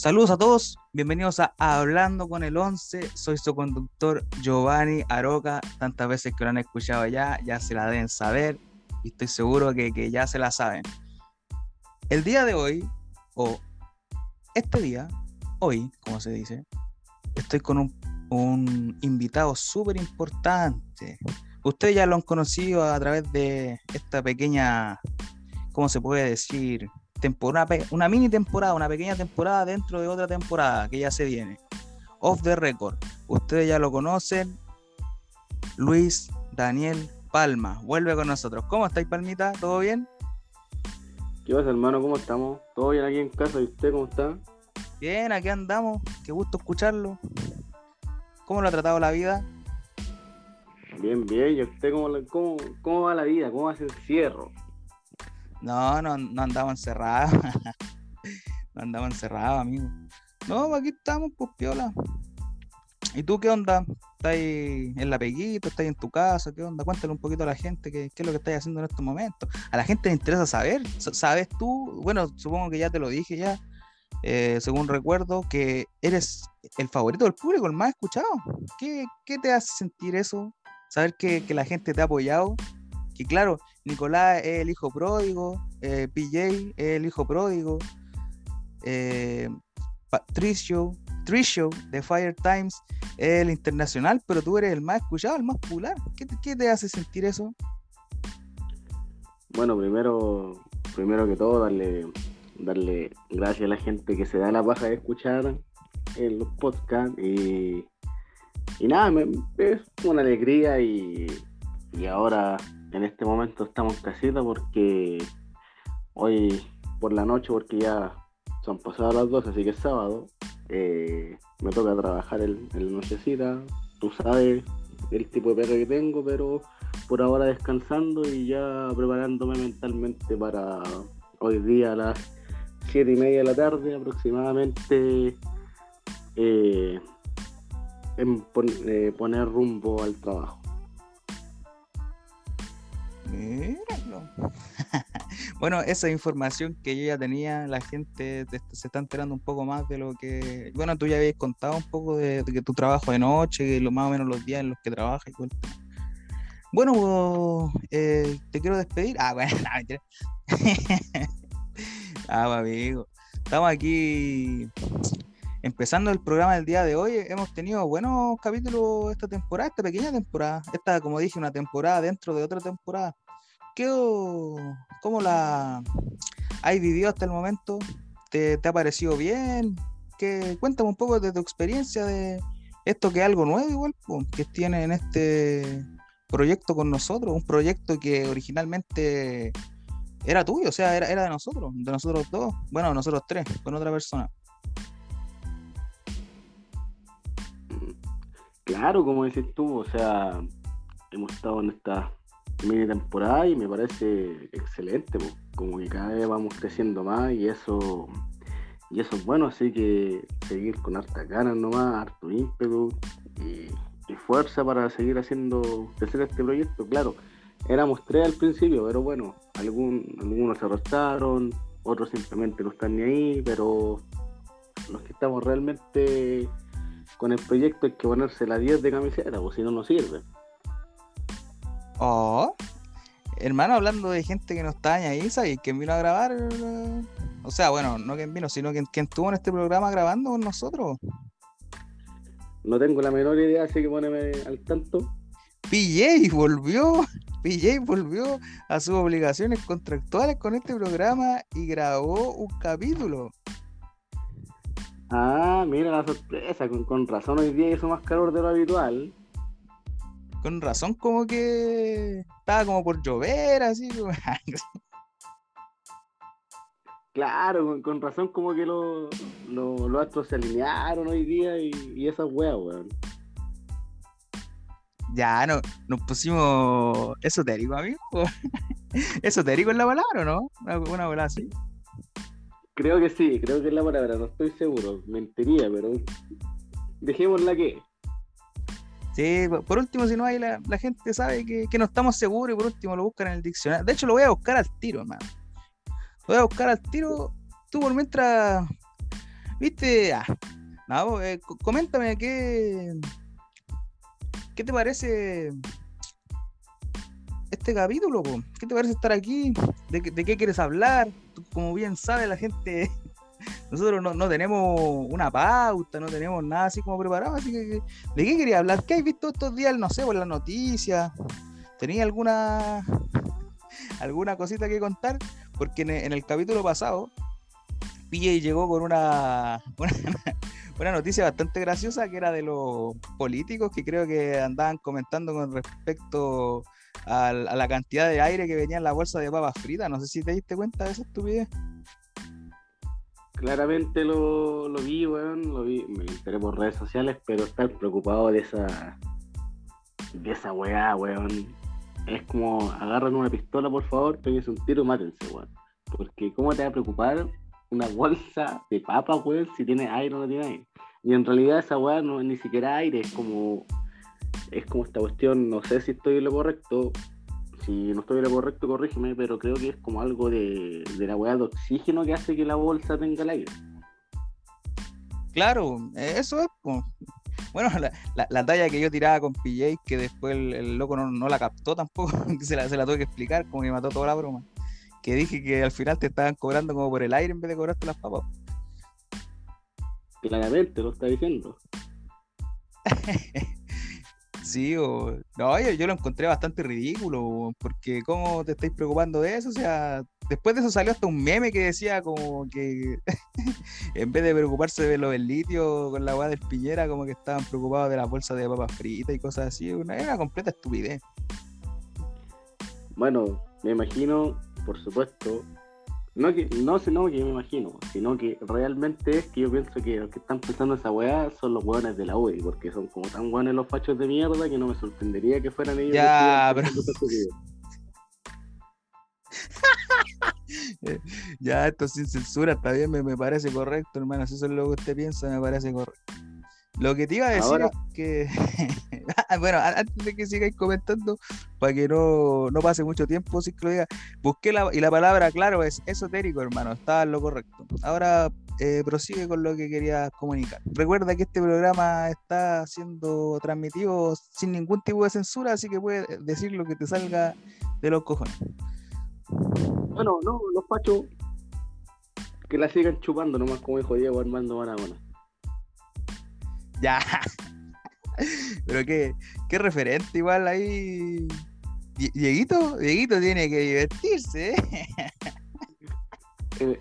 Saludos a todos, bienvenidos a Hablando con el 11. Soy su conductor Giovanni Aroca. Tantas veces que lo han escuchado ya, ya se la deben saber y estoy seguro que, que ya se la saben. El día de hoy, o este día, hoy, como se dice, estoy con un, un invitado súper importante. Ustedes ya lo han conocido a través de esta pequeña, ¿cómo se puede decir? Temporada, una mini temporada, una pequeña temporada dentro de otra temporada que ya se viene. Off the record. Ustedes ya lo conocen. Luis Daniel Palma vuelve con nosotros. ¿Cómo estáis, Palmita? ¿Todo bien? ¿Qué pasa, hermano? ¿Cómo estamos? ¿Todo bien aquí en casa? ¿Y usted cómo está? Bien, aquí andamos. Qué gusto escucharlo. ¿Cómo lo ha tratado la vida? Bien, bien. ¿Y usted cómo, cómo, cómo va la vida? ¿Cómo va ese encierro? No, no, no andaba encerrado. no andaba encerrado, amigo. No, aquí estamos, pues piola. ¿Y tú qué onda? ¿Estás en la peguita? ¿Estás en tu casa? ¿Qué onda? Cuéntale un poquito a la gente qué, qué es lo que estás haciendo en estos momentos. A la gente le interesa saber. ¿Sabes tú? Bueno, supongo que ya te lo dije ya. Eh, según recuerdo, que eres el favorito del público, el más escuchado. ¿Qué, qué te hace sentir eso? Saber que, que la gente te ha apoyado. Que claro, Nicolás es el hijo pródigo, eh, PJ es el hijo pródigo, eh, Patricio, Tricio de Fire Times es el internacional, pero tú eres el más escuchado, el más popular. ¿Qué te, hace sentir eso? Bueno, primero, primero que todo, darle, darle gracias a la gente que se da la paja de escuchar en los podcasts y, y nada, es una alegría y, y ahora en este momento estamos casita porque hoy por la noche, porque ya son pasadas las 12, así que es sábado, eh, me toca trabajar en, la nochecita. Tú sabes el tipo de perro que tengo, pero por ahora descansando y ya preparándome mentalmente para hoy día a las 7 y media de la tarde aproximadamente eh, eh, poner rumbo al trabajo. bueno, esa información que yo ya tenía, la gente se está enterando un poco más de lo que. Bueno, tú ya habías contado un poco de, que tu trabajo de noche, y lo más o menos los días en los que trabajas Bueno, eh, te quiero despedir. Ah, bueno, no, mentira. ah, amigo. Estamos aquí empezando el programa del día de hoy, hemos tenido buenos capítulos esta temporada, esta pequeña temporada. Esta, como dije, una temporada dentro de otra temporada. ¿Qué, ¿Cómo la has vivido hasta el momento? ¿Te, ha parecido bien? ¿Qué, cuéntame un poco de tu experiencia de esto que es algo nuevo igual, que tiene en este proyecto con nosotros, un proyecto que originalmente era tuyo, o sea, era, era de nosotros, de nosotros dos, bueno, nosotros tres, con otra persona. Claro, como dices tú, o sea, hemos estado en esta mini temporada y me parece excelente, como que cada vez vamos creciendo más y eso y eso es bueno, así que seguir con harta ganas nomás, harto ímpetu y, fuerza para seguir haciendo crecer este proyecto. Claro, éramos tres al principio, pero bueno, algún, algunos se arrastraron, otros simplemente no están ni ahí, pero los que estamos realmente con el proyecto hay que ponerse la 10 de camiseta, o si no, no sirve. Oh, hermano, hablando de gente que no está ahí, ¿sabes? ¿Quién vino a grabar? O sea, bueno, no quien vino, sino quien, estuvo en este programa grabando con nosotros. No tengo la menor idea, así que poneme al tanto. PJ volvió, PJ volvió a sus obligaciones contractuales con este programa y grabó un capítulo. Ah, mira la sorpresa, con, razón hoy día hizo más calor de lo habitual. Con razón como que estaba como por llover, así. claro, con, razón como que los astros se alinearon hoy día y, y esas weas, weón. Ya, no, nos pusimos esotérico, amigo. esotérico es la palabra, ¿no? Una, una así. Creo que sí, creo que es la palabra, no estoy seguro. Mentiría, pero dejémosla que. Sí, por último, si no hay, la, gente sabe que, no estamos seguros y por último lo buscan en el diccionario. De hecho, lo voy a buscar al tiro, hermano. Lo voy a buscar al tiro. Tú por mientras ¿Viste? Ah, eh, co- coméntame qué. ¿Qué te parece este capítulo? ¿Qué te parece estar aquí? ¿De, de qué quieres hablar? Como bien sabe la gente, nosotros no, no tenemos una pauta, no tenemos nada así como preparado, así que ¿de qué quería hablar? ¿Qué has visto estos días, no sé, por las noticias? ¿Tenías alguna alguna cosita que contar? Porque en, el capítulo pasado, PJ llegó con una, una, noticia bastante graciosa que era de los políticos que creo que andaban comentando con respecto al- a, la cantidad de aire que venía en la bolsa de papas fritas. No sé si te diste cuenta de esa estupidez. Claramente lo, lo vi, weón, lo vi, me enteré por redes sociales, pero estar preocupado de esa de esa weá, weón. Es como agarran una pistola, por favor, péguense un tiro y mátense, weón. Porque ¿cómo te va a preocupar una bolsa de papas, weón, si tiene aire o no tiene aire? Y en realidad esa weá no es ni siquiera aire, es como es como esta cuestión, no sé si estoy en lo correcto, si no estoy en lo correcto, corrígeme, pero creo que es como algo de, de la weá de oxígeno que hace que la bolsa tenga el aire. Claro, eso es. Bueno, la, la- la talla que yo tiraba con PJ, que después el, el loco no, no la captó tampoco, se la, se la tuve que explicar, como que mató toda la broma. Que dije que al final te estaban cobrando como por el aire en vez de cobrarte las papas. Claramente lo está diciendo. Sí, o... no, yo, yo lo encontré bastante ridículo, porque ¿cómo te estáis preocupando de eso? O sea, después de eso salió hasta un meme que decía como que en vez de preocuparse de lo del litio con la weá del piñera, como que estaban preocupados de las bolsas de papas fritas y cosas así. Una, era una completa estupidez. Bueno, me imagino, por supuesto, no que no sino que me imagino, sino que realmente es que yo pienso que los que están pensando esa weá son los weones de la UDI, porque son como tan buenos los fachos de mierda que no me sorprendería que fueran ellos. Ya, estupidez. Ya, esto sin censura está bien, me, me parece correcto, hermano. Si eso es lo que usted piensa, me parece correcto. Lo que te iba a decir Ahora- es que, Ah, bueno, antes de que sigáis comentando, para que no, no pase mucho tiempo, si que lo diga, busqué la, y la palabra, claro, es esotérico, hermano, está en lo correcto. Ahora eh, prosigue con lo que quería comunicar. Recuerda que este programa está siendo transmitido sin ningún tipo de censura, así que puedes decir lo que te salga de los cojones. Bueno, no, los fachos que la sigan chupando nomás como dijo Diego Armando Maradona. Ya. Pero qué, qué referente igual ahí. Die- Dieguito, Dieguito tiene que divertirse, ¿eh? Eh,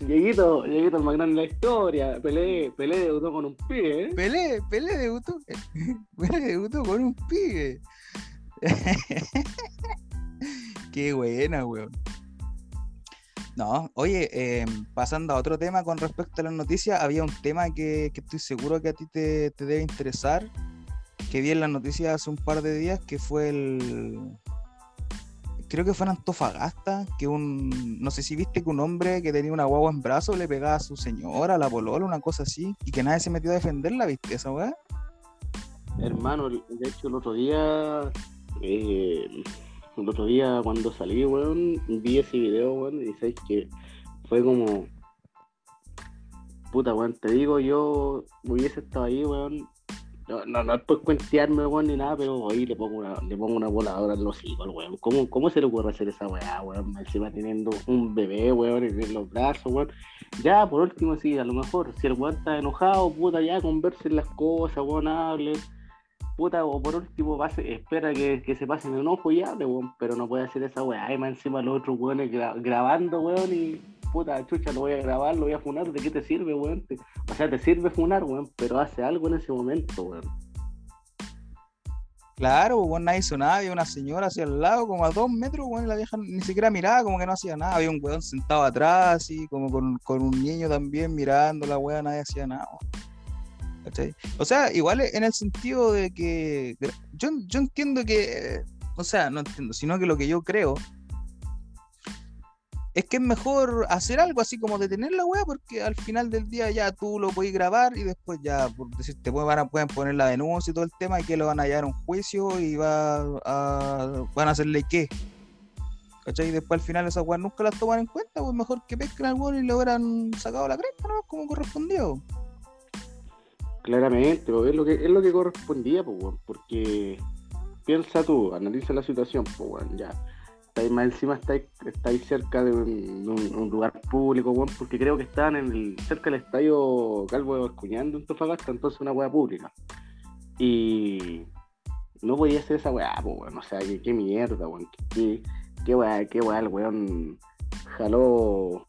Dieguito, Dieguito el más grande de la historia, Pelé, Pelé debutó con un pibe, ¿eh? Pelé, Pelé debutó. Pelé debutó con un pibe. Qué buena, weón. No, oye, eh, pasando a otro tema con respecto a las noticias, había un tema que, estoy seguro que a ti te, debe interesar, que vi en las noticias hace un par de días, que fue el... Creo que fue en Antofagasta, que un... No sé si viste que un hombre que tenía una guagua en brazos le pegaba a su señora, a la polola, una cosa así, y que nadie se metió a defenderla, ¿viste esa weá? Hermano, de hecho el otro día, eh, el otro día cuando salí, weón, vi ese video, weón, y sabes que fue como, puta, weón, te digo, yo hubiese estado ahí, weón, no, no, no es por cuentearme, weón, ni nada, pero hoy le pongo una, le pongo una voladora en los hijos, weón, ¿Cómo, ¿cómo se le ocurre hacer esa weá, weón? Encima teniendo un bebé, weón, en los brazos, weón. Ya, por último, sí, a lo mejor, si el weón está enojado, puta, ya conversen las cosas, weón, hablen puta, o por último pase, espera que, que se pasen el enojo y hable, weón, pero no puede hacer esa weá, y más encima los otros weones gra- grabando, weón, y puta, chucha, lo voy a grabar, lo voy a funar, ¿de qué te sirve, weón? O sea, te sirve funar, weón, pero hace algo en ese momento, weón. Claro, pues nadie hizo nada, había una señora hacia el lado, como a dos metros, weón, la vieja ni siquiera miraba, como que no hacía nada, había un weón sentado atrás, así, como con, con un niño también mirando la weá, nadie hacía nada, weón. ¿Cachai? O sea, igual en el sentido de que yo, yo entiendo que, o sea, no entiendo, sino que lo que yo creo es que es mejor hacer algo así como detener la weá, porque al final del día ya tú lo puedes grabar y después ya, por decirte, van a, pueden poner la denuncia y todo el tema y que lo van a hallar a un juicio y va a, van a hacerle qué. ¿Cachai? Y después al final esas weas nunca las toman en cuenta, pues mejor que pesquen al weón y le hubieran sacado la cresta, ¿no? Como correspondió. Claramente, pues, es lo que, es lo que correspondía, pues, porque piensa tú, analiza la situación, pues, weón, ya. Estáis más encima, estáis, estáis cerca de un, lugar público, weón, porque creo que estaban en el, cerca del estadio Calvo de Bascuñán de Antofagasta, entonces una weá pública. Y no podía ser esa weá, pues, weón, o sea, qué mierda, weón, que, que- qué weá, qué weá, el weón jaló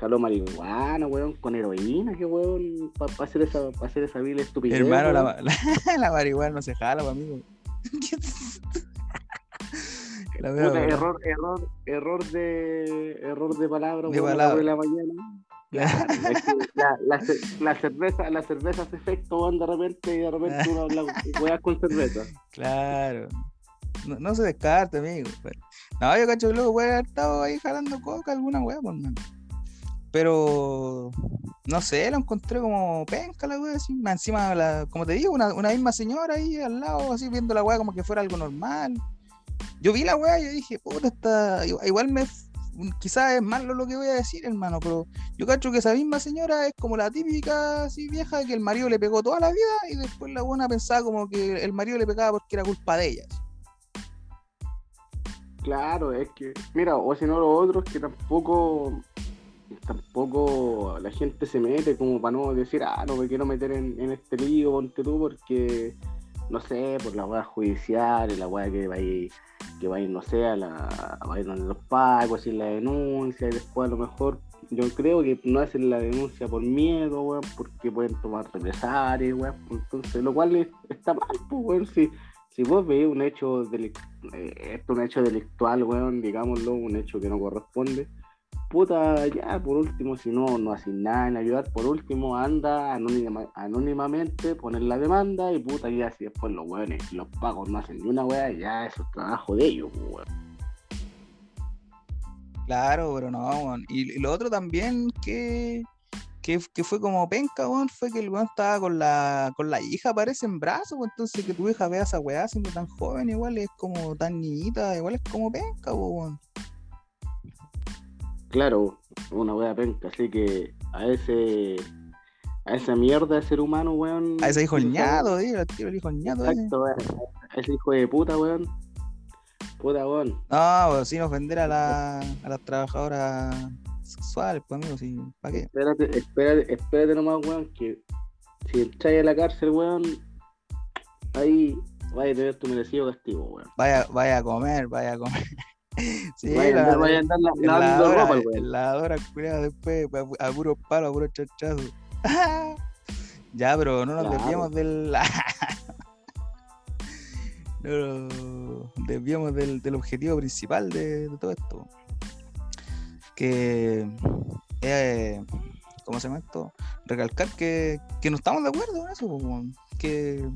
jaló marihuana, weón, con heroína, qué weón, para hacer esa, pa hacer esa vil estupidez. Hermano, la, la, la marihuana no se jala, amigo. La wea, Puta, error, error, error de error de palabra, De weón, a palabra. de la mañana. Claro, la, la, la cerveza, la cerveza hace efecto, de repente, y de repente uno weas con cerveza. Claro. No, no se descarte, amigo. No, yo cacho que luego puede haber estado ahí jalando coca, alguna weá, pues, man. Pero no sé, lo encontré como penca la weá, así. Encima, la, como te digo, una, misma señora ahí al lado, así viendo la weá como que fuera algo normal. Yo vi la weá y dije, puta, está. Igual me. Quizás es malo lo que voy a decir, hermano, pero yo cacho que esa misma señora es como la típica así vieja que el marido le pegó toda la vida y después la buena pensaba como que el marido le pegaba porque era culpa de ellas. Claro, es que, mira, o si no lo otro es que tampoco, tampoco la gente se mete como para no decir, ah, no me quiero meter en, este lío, ponte tú, porque, no sé, por la weá judicial, y la weá que va a ir, que va a ir, no sé, a la, va a ir donde los pagos, hacer la denuncia, y después a lo mejor, yo creo que no hacen la denuncia por miedo, weón, porque pueden tomar represalias, weón, entonces, lo cual es- está mal, pues, weón, si, si vos veis un hecho delic- eh, un hecho delictual, weón, digámoslo, un hecho que no corresponde. Puta, ya, por último, si no, no haces nada en ayudar, por último, anda anónima- anónimamente, poner la demanda y puta, ya, si después los weones, los pagos no hacen ni una weá, ya eso es trabajo de ellos, weón. Claro, pero no, weón. Y, y lo otro también que, que, que fue como penca, weón, fue que el weón estaba con la, con la hija, parece en brazos, weón. Entonces que tu hija vea esa weá siendo tan joven, igual es como tan niñita, igual es como penca, weón. Claro, una weá penca, así que a ese, a esa mierda de ser humano, weón. A ese hijo ñato, tío, el tío el hijo ese. Exacto, weón, a ese hijo de puta, weón. Puta, weón. No, pues, sin ofender a, la, a las trabajadoras sexuales, pues amigo, sí, ¿para qué? Espérate, espérate, espérate nomás, weón, que si entráis a la cárcel, weón, ahí vaya a tener tu merecido castigo, weón. Vaya, vaya a comer, vaya a comer. Sí, vaya, a la- andar, vaya a andar la- la lavando hora, ropa, la hora, culiao, después, a, a puro palo, a puro chachazo. ya, pero no nos Claro. desviamos del. no nos desviamos del, del objetivo principal de, de todo esto. Que. eh, ¿Cómo se llama esto? Recalcar que, que no estamos de acuerdo en eso, que,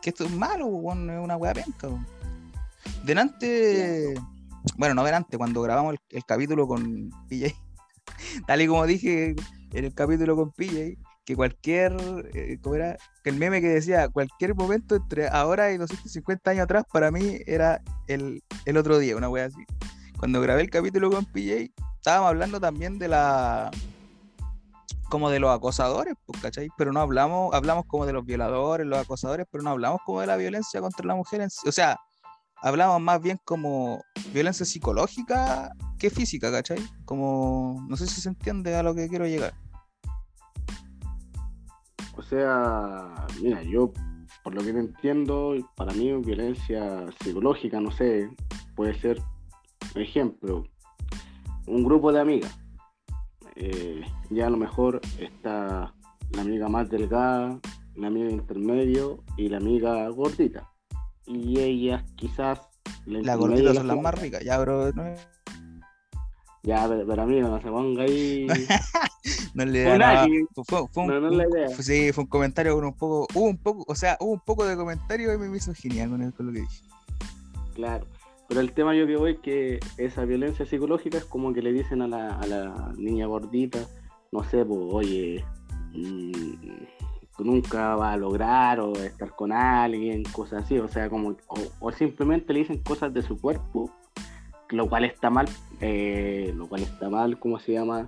que esto es malo, es una weá penca. Delante, bueno, no delante, cuando grabamos el, el capítulo con PJ, tal y como dije en el capítulo con PJ, que cualquier, eh, ¿cómo era? Que el meme que decía, cualquier momento entre ahora y 250 años atrás, para mí era el, el otro día, una wea así. Cuando grabé el capítulo con PJ, estábamos hablando también de la como de los acosadores, pues, ¿cachai? Pero no hablamos, hablamos como de los violadores, los acosadores, pero no hablamos como de la violencia contra la mujer. O sea, hablamos más bien como violencia psicológica que física, ¿cachai? Como, no sé si se entiende a lo que quiero llegar. O sea, mira, yo, por lo que entiendo, para mí violencia psicológica, no sé, puede ser, por ejemplo, un grupo de amigas. Eh, ya a lo mejor está la amiga más delgada, la amiga intermedio y la amiga gordita. Y ellas quizás... Las gorditas son las más ricas, ya, pero no, Ya, pero, pero amigo, no se ponga ahí... no le da nada. Fue, fue- fue un, No, no un- la idea. fue- sí, fue un comentario con un poco, hubo un poco, o sea, hubo un poco de comentario y me hizo genial con, el- con lo que dije. Claro, pero el tema yo que voy es que esa violencia psicológica es como que le dicen a la, a la niña gordita, no sé, pues, oye, mm, nunca vas a lograr o estar con alguien, cosas así, o sea, como, o, o simplemente le dicen cosas de su cuerpo lo cual está mal, eh, lo cual está mal, ¿cómo se llama?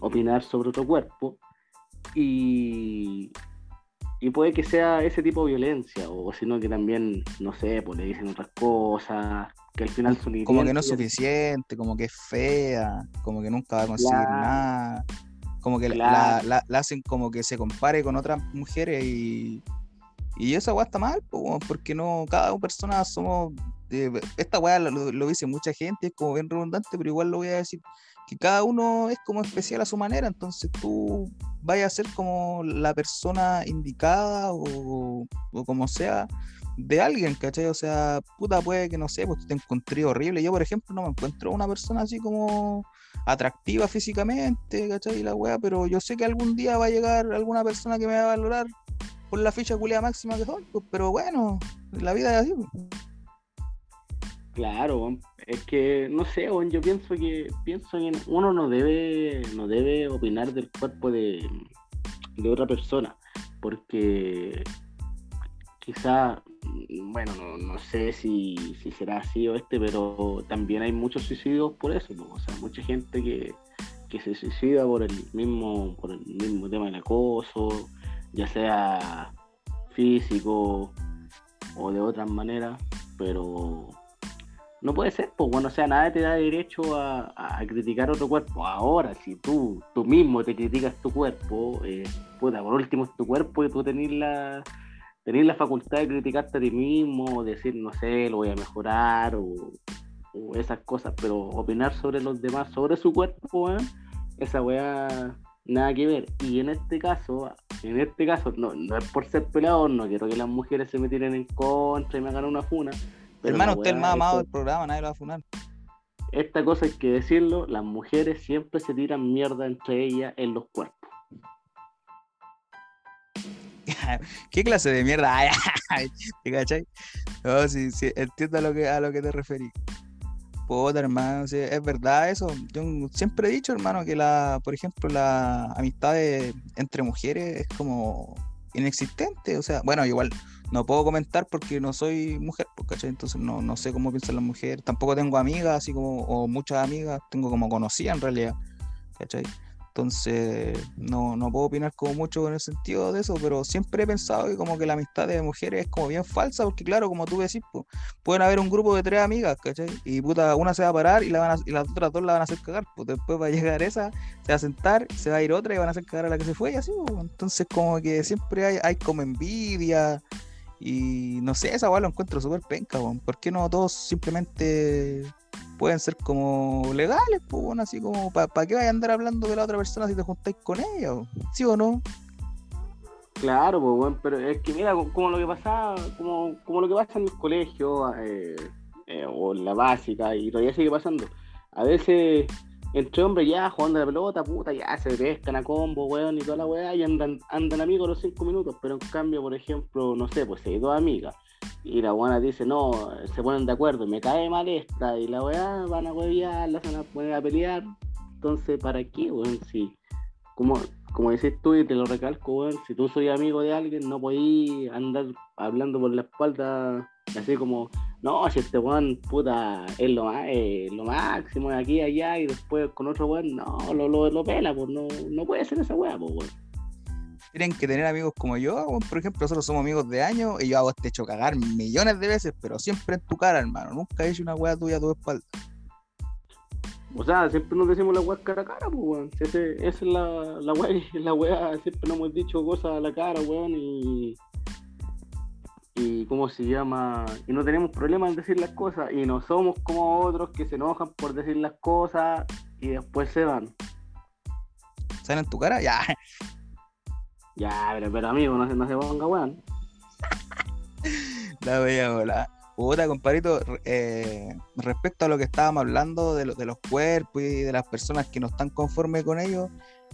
Opinar sobre otro cuerpo. Y, y puede que sea ese tipo de violencia, o sino que también, no sé, pues le dicen otras cosas, que al final son Como que no es suficiente, como que es fea, como que nunca va a conseguir nada. Como que la, la, hacen como que se compare con otras mujeres y, y esa weá está mal, porque no, cada persona somos. esta weá lo, dice mucha gente, es como bien redundante, pero igual lo voy a decir. Que cada uno es como especial a su manera, entonces tú vayas a ser como la persona indicada o, o como sea de alguien, ¿cachai? O sea, puta, puede que no sé, pues te encontré horrible. Yo, por ejemplo, no me encuentro una persona así como atractiva físicamente, ¿cachai? La weá, pero yo sé que algún día va a llegar alguna persona que me va a valorar por la ficha culia máxima que soy, pues, pero bueno, la vida es así. Pues. Claro, es que no sé, yo pienso que pienso que uno no debe no debe opinar del cuerpo de, de otra persona, porque quizá bueno, no, sé si, será así o este, pero también hay muchos suicidios por eso, o sea, mucha gente que, se suicida por el mismo, por el mismo tema del acoso, ya sea físico o de otras maneras, pero no puede ser, pues bueno, o sea, nada te da derecho a, criticar otro cuerpo. Ahora, si tú, tú mismo te criticas tu cuerpo, eh, puta, por último es tu cuerpo y tú tenés la tener la facultad de criticarte a ti mismo, decir, no sé, lo voy a mejorar o, esas cosas, pero opinar sobre los demás, sobre su cuerpo, esa weá nada que ver. Y en este caso, en este caso, no, no es por ser peleador, no quiero que las mujeres se me tiren en contra y me hagan una funa. Pero Hermano, usted es el más amado del programa, nadie lo va a funar. Esta cosa hay que decirlo, las mujeres siempre se tiran mierda entre ellas en los cuerpos. ¿Qué clase de mierda? ¿Te cachai? No, sí, sí, entiendo a lo que, a lo que te referí. Puta, hermano, es verdad eso. Yo siempre he dicho, hermano, que la, por ejemplo, la amistad entre mujeres es como inexistente. O sea, bueno, igual no puedo comentar porque no soy mujer, pues, ¿cachai? Entonces no, no sé cómo piensan las mujeres. Tampoco tengo amigas, así como, o muchas amigas, tengo como conocidas en realidad, ¿cachai? Entonces, no, no puedo opinar como mucho en el sentido de eso, pero siempre he pensado que como que la amistad de mujeres es como bien falsa, porque claro, como tú decís, pues, pueden haber un grupo de tres amigas, ¿cachai? Y puta, una se va a parar y, la van y las otras dos la van a hacer cagar, pues después va a llegar esa, se va a sentar, se va a ir otra y van a hacer cagar a la que se fue y así, pues. Entonces como que siempre hay, hay como envidia y no sé, esa weá lo encuentro súper penca, pues. ¿por qué no todos simplemente pueden ser como legales, pues bueno, así como, ¿para pa qué vaya a andar hablando de la otra persona si te juntáis con ella? ¿Sí o no? Claro, pues bueno, pero es que mira, como lo que pasa, como, como lo que pasa en el colegio eh, eh, o en la básica, y todavía sigue pasando. A veces entre hombres ya jugando la pelota, puta, ya se pescan a combo, weón, y toda la weá, y andan, andan amigos los cinco minutos, pero en cambio, por ejemplo, no sé, pues hay dos amigas y la buena dice, no, se ponen de acuerdo, me cae mal esta, y la weá van a huevear, la van a poner a pelear. Entonces, ¿para qué, weón? Si, como, como decís tú y te lo recalco, weón, si tú soy amigo de alguien, no podís andar hablando por la espalda así como, no, si este weón, puta, es lo, más, lo máximo de aquí allá, y después con otro weón, no, lo, lo, lo pela, pues no, no puede ser esa weá, pues weón tienen que tener amigos como yo. Por ejemplo, nosotros somos amigos de años y yo hago este hecho cagar millones de veces, pero siempre en tu cara, hermano. Nunca he hecho una weá tuya a tu espalda. O sea, siempre nos decimos la weá cara a cara, pues, weón. esa es la, la weá, la weá, siempre nos hemos dicho cosas a la cara, weón, y. Y cómo se llama. Y no tenemos problema en decir las cosas. Y no somos como otros que se enojan por decir las cosas y después se van. ¿Salen en tu cara? Ya. Ya, pero, pero amigo, no se, no se ponga weón. La veía hola. Puta, compadrito, eh, respecto a lo que estábamos hablando de, de, los cuerpos y de las personas que no están conformes con ellos,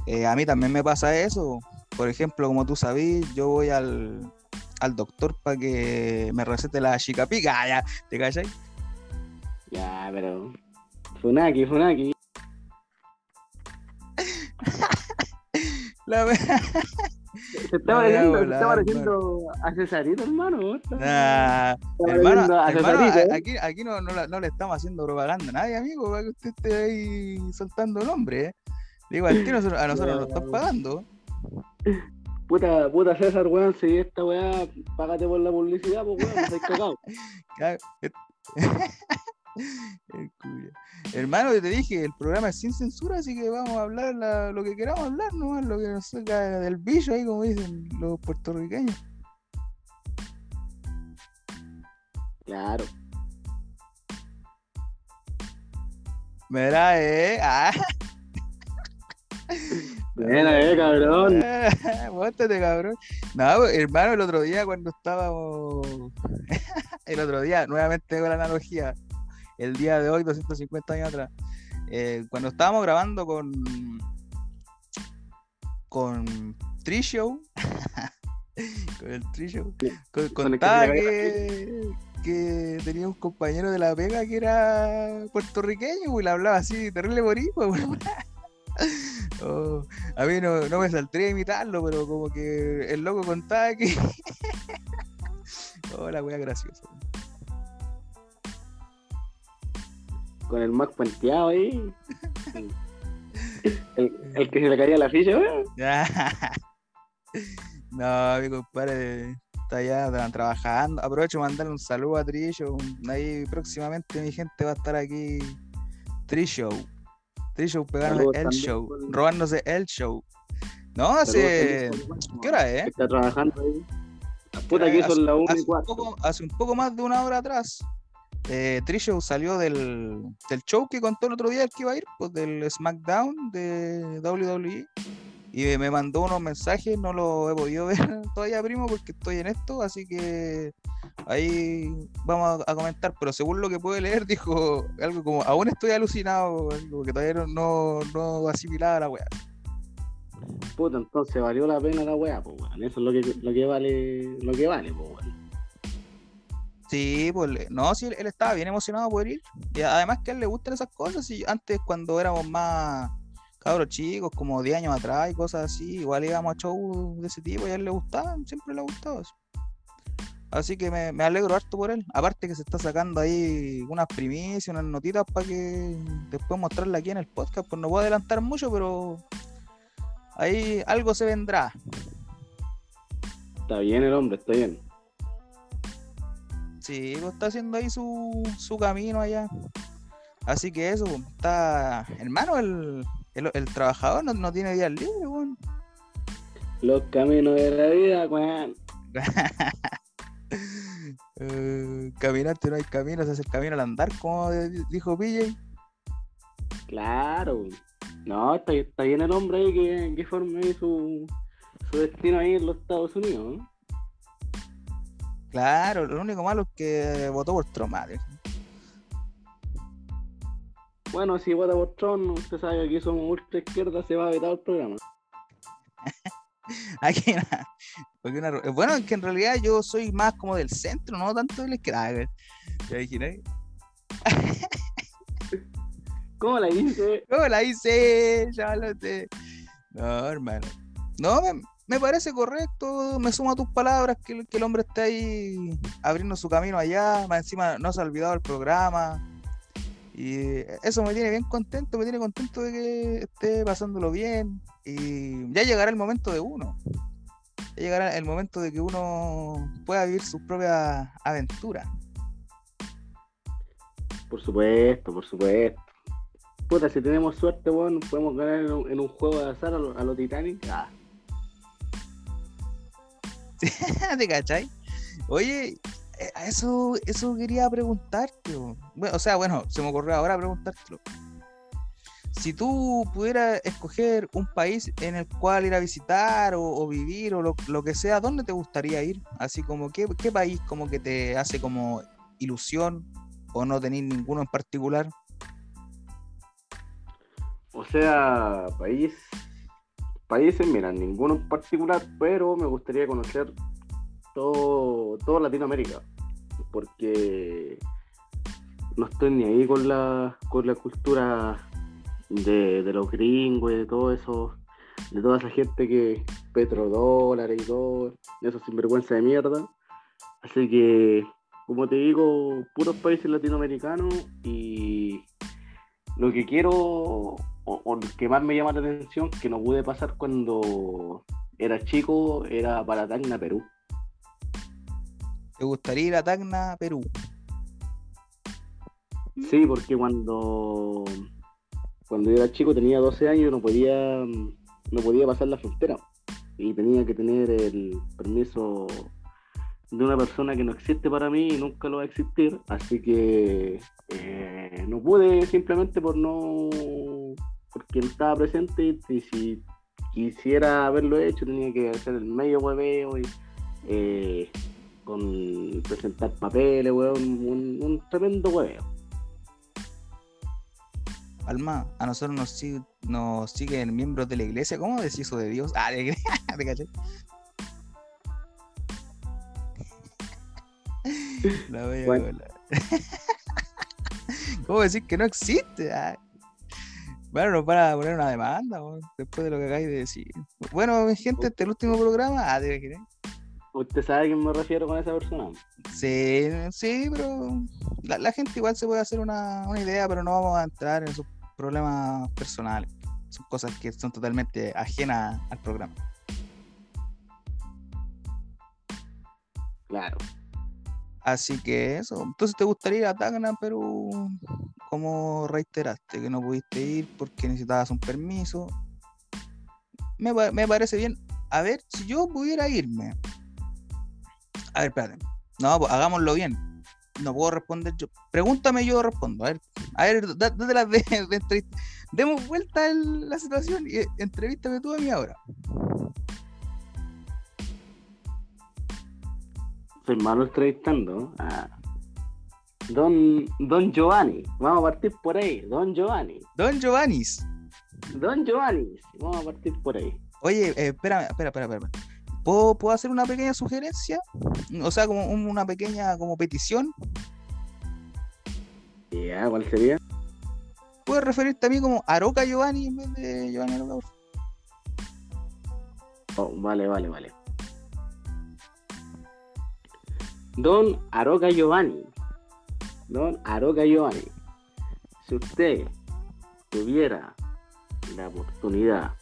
eh, a mí también me pasa eso. Por ejemplo, como tú sabes, yo voy al, al doctor para que me recete la chicapica, ah, ya, ¿te callas? Ya, pero. Funaki, Funaki. la Se está pareciendo, se está volar, pareciendo a Cesarito, hermano. Nah, hermano, a hermano, ¿eh? aquí, aquí no, no, no le estamos haciendo propaganda a nadie, amigo, para que usted esté ahí soltando el nombre. ¿eh? Digo, al tiro a nosotros nos están pagando. Puta, puta César, weón, si esta weá, págate por la publicidad, pues weón, seas cagado. El. Hermano, yo te dije, el programa es sin censura, así que vamos a hablar la- lo que queramos hablar, nomás, lo que nos salga del bicho ahí, como dicen los puertorriqueños. Claro. Verá, eh. Ah, Buena, eh, cabrón. Móntate, cabrón. No, pues, hermano, el otro día cuando estábamos. el otro día, nuevamente con la analogía. El día de hoy, 250 años atrás. eh, cuando estábamos grabando con. Con Trishow. con el Trishow. con- Contaba que, que tenía un compañero de la pega que era puertorriqueño y le hablaba así, terrible boricua. Oh, a mí no, no me saldría a imitarlo, pero como que el loco contaba que. oh, la wea graciosa. Con el Mac puenteado ahí. El, el que se le caía la ficha, weón. Ya. no, mi compadre está allá tra- trabajando. Aprovecho para mandarle un saludo a Trillo. Ahí próximamente mi gente va a estar aquí. Trishow. Trishow pegándose Saludos el también show. por- Robándose el show. No, hace. ¿Qué hora es? Está trabajando ahí. La puta Eh, que son las 1 hace y un, 4. poco, hace un poco más de una hora atrás, eh, Trishow salió del, del show que contó el otro día el que iba a ir, pues del SmackDown de WWE. Y me mandó unos mensajes, no lo he podido ver todavía, primo, porque estoy en esto, así que ahí vamos a, a comentar. Pero según lo que pude leer, dijo algo como: Aún estoy alucinado, como que todavía no, no, no asimilaba la wea. Puta, entonces valió la pena la weá, pues weón. Eso es lo que, lo que vale, lo que vale, pues weón. Sí, pues no, sí, él, estaba bien emocionado por ir. Y además que a él le gustan esas cosas. Y antes, cuando éramos más cabros chicos, como 10 años atrás y cosas así, igual íbamos a shows de ese tipo y a él le gustaban, siempre le ha gustado eso. Así que me, me alegro harto por él. Aparte que se está sacando ahí unas primicias, unas notitas para que después mostrarla aquí en el podcast. Pues no puedo adelantar mucho, pero ahí algo se vendrá. Está bien el hombre, está bien. Sí, pues está haciendo ahí su, su camino allá. Así que eso, pues, está. Hermano, el, el, el trabajador no, no tiene días libres, weón. Los caminos de la vida, weón. Eh, caminante no hay camino, se hace el camino al andar, como di- dijo PJ. Claro. No, está, está bien el hombre ahí que, que forme su, su destino ahí en los Estados Unidos. ¿no? Claro, lo único malo es que votó por Trump. madre. Bueno, si vota por Trump, usted sabe que aquí somos ultra izquierda, se va a vetar el programa. Aquí nada. Porque una- bueno, es que en realidad yo soy más como del centro, no tanto de la izquierda. ¿Te imaginas? ¿Cómo la dice? ¿Cómo la hice? Ya lo sé. No, hermano. No, me, me parece correcto. Me sumo a tus palabras que, el- que el hombre está ahí abriendo su camino allá. Más encima no se ha olvidado el programa. Y eso me tiene bien contento. Me tiene contento de que esté pasándolo bien. Y ya llegará el momento de uno. Llegará el momento de que uno pueda vivir sus propias aventuras. Por supuesto, por supuesto. Puta, si tenemos suerte, podemos ganar en un, en un juego de azar a lo, a lo Titanic. Ah, ¿Te cachai? Oye, eh, a eso, eso quería preguntarte. Bueno, o sea, bueno, se me ocurrió ahora preguntártelo. Si tú pudieras escoger un país en el cual ir a visitar o, vivir o lo, que sea, ¿dónde te gustaría ir? Así como, ¿qué, qué país como que te hace como ilusión o no tener ninguno en particular? O sea, país, países, mira, ninguno en particular, pero me gustaría conocer todo, todo Latinoamérica, porque no estoy ni ahí con la, con la cultura de, de los gringos y de todo eso, de toda esa gente que petrodólares y todo, eso sinvergüenza de mierda. Así que, como te digo, puros países latinoamericanos y lo que quiero o, o lo que más me llama la atención que no pude pasar cuando era chico era para Tacna, Perú. ¿Te gustaría ir a Tacna, Perú? Sí, porque cuando cuando yo era chico tenía 12 años no podía no podía pasar la frontera y tenía que tener el permiso de una persona que no existe para mí y nunca lo va a existir, así que eh, no pude simplemente por no porque no estaba presente y si quisiera haberlo hecho tenía que hacer el medio hueveo y eh, con presentar papeles, un, un tremendo hueveo. Alma, a nosotros nos, nos siguen miembros de la iglesia. ¿Cómo decís eso de Dios? Ah, de ¿te caché? La voy a bueno. ¿Cómo decir que no existe? Ah. Bueno, nos van a poner una demanda después de lo que acabáis de decir. Bueno, gente, este es el último programa. Ah, debe. ¿Usted sabe a quién me refiero con esa persona? Sí, sí, pero la, la gente igual se puede hacer una, una, idea, pero no vamos a entrar en esos problemas personales. Son cosas que son totalmente ajenas al programa. Claro. Así que eso. Entonces, ¿te gustaría ir a Tacna, pero como reiteraste que no pudiste ir porque necesitabas un permiso? Me, me parece bien. A ver, si yo pudiera irme. A ver, espérate. No, pues, hagámoslo bien no puedo responder yo. Pregúntame, yo respondo. A ver, a ver, date las de, entrevista. Demos vuelta en la situación y entrevístame tú a mí ahora. Soy malo entrevistando. Ah. Don, Don Giovanni. Vamos a partir por ahí. Don Giovanni. Don Giovannis. Don Giovanni. Vamos a partir por ahí. Oye, eh, espérame, espera, espera, espera. ¿Puedo, hacer una pequeña sugerencia? O sea, como una pequeña como petición. Ya, ¿cuál sería? ¿Puedes referirte a mí como Aroca Giovanni en vez de Giovanni Aroca? Oh, vale, vale, vale. Don Aroca Giovanni. Don Aroca Giovanni. Si usted tuviera la oportunidad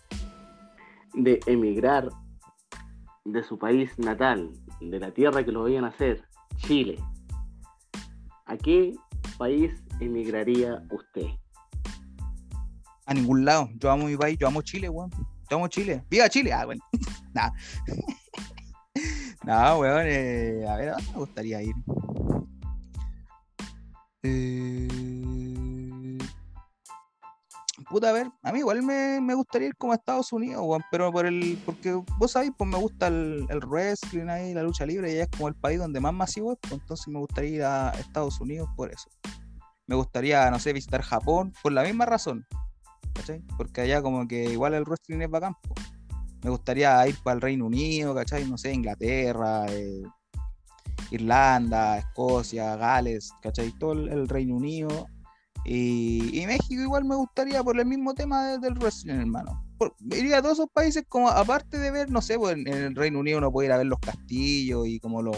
de emigrar de su país natal, de la tierra que lo veían hacer, Chile, ¿a qué país emigraría usted? A ningún lado. Yo amo mi país, yo amo Chile, weón. Yo amo Chile. ¡Viva Chile! Ah, bueno. Nada. no, weón. Eh, a ver, ¿a dónde me gustaría ir? Eh puta, a ver, a mí igual me, gustaría ir como a Estados Unidos, pero por el, porque vos sabéis, pues me gusta el, el wrestling ahí, la lucha libre, y es como el país donde más masivo es, pues entonces me gustaría ir a Estados Unidos por eso. Me gustaría, no sé, visitar Japón por la misma razón, ¿cachai? Porque allá como que igual el wrestling es bacán, pues. Me gustaría ir para el Reino Unido, ¿cachai? No sé, Inglaterra, eh, Irlanda, Escocia, Gales, ¿cachai? Todo el Reino Unido y, México igual me gustaría por el mismo tema del wrestling, hermano. iría a todos esos países como aparte de ver, no sé, pues en, el Reino Unido uno puede ir a ver los castillos y como los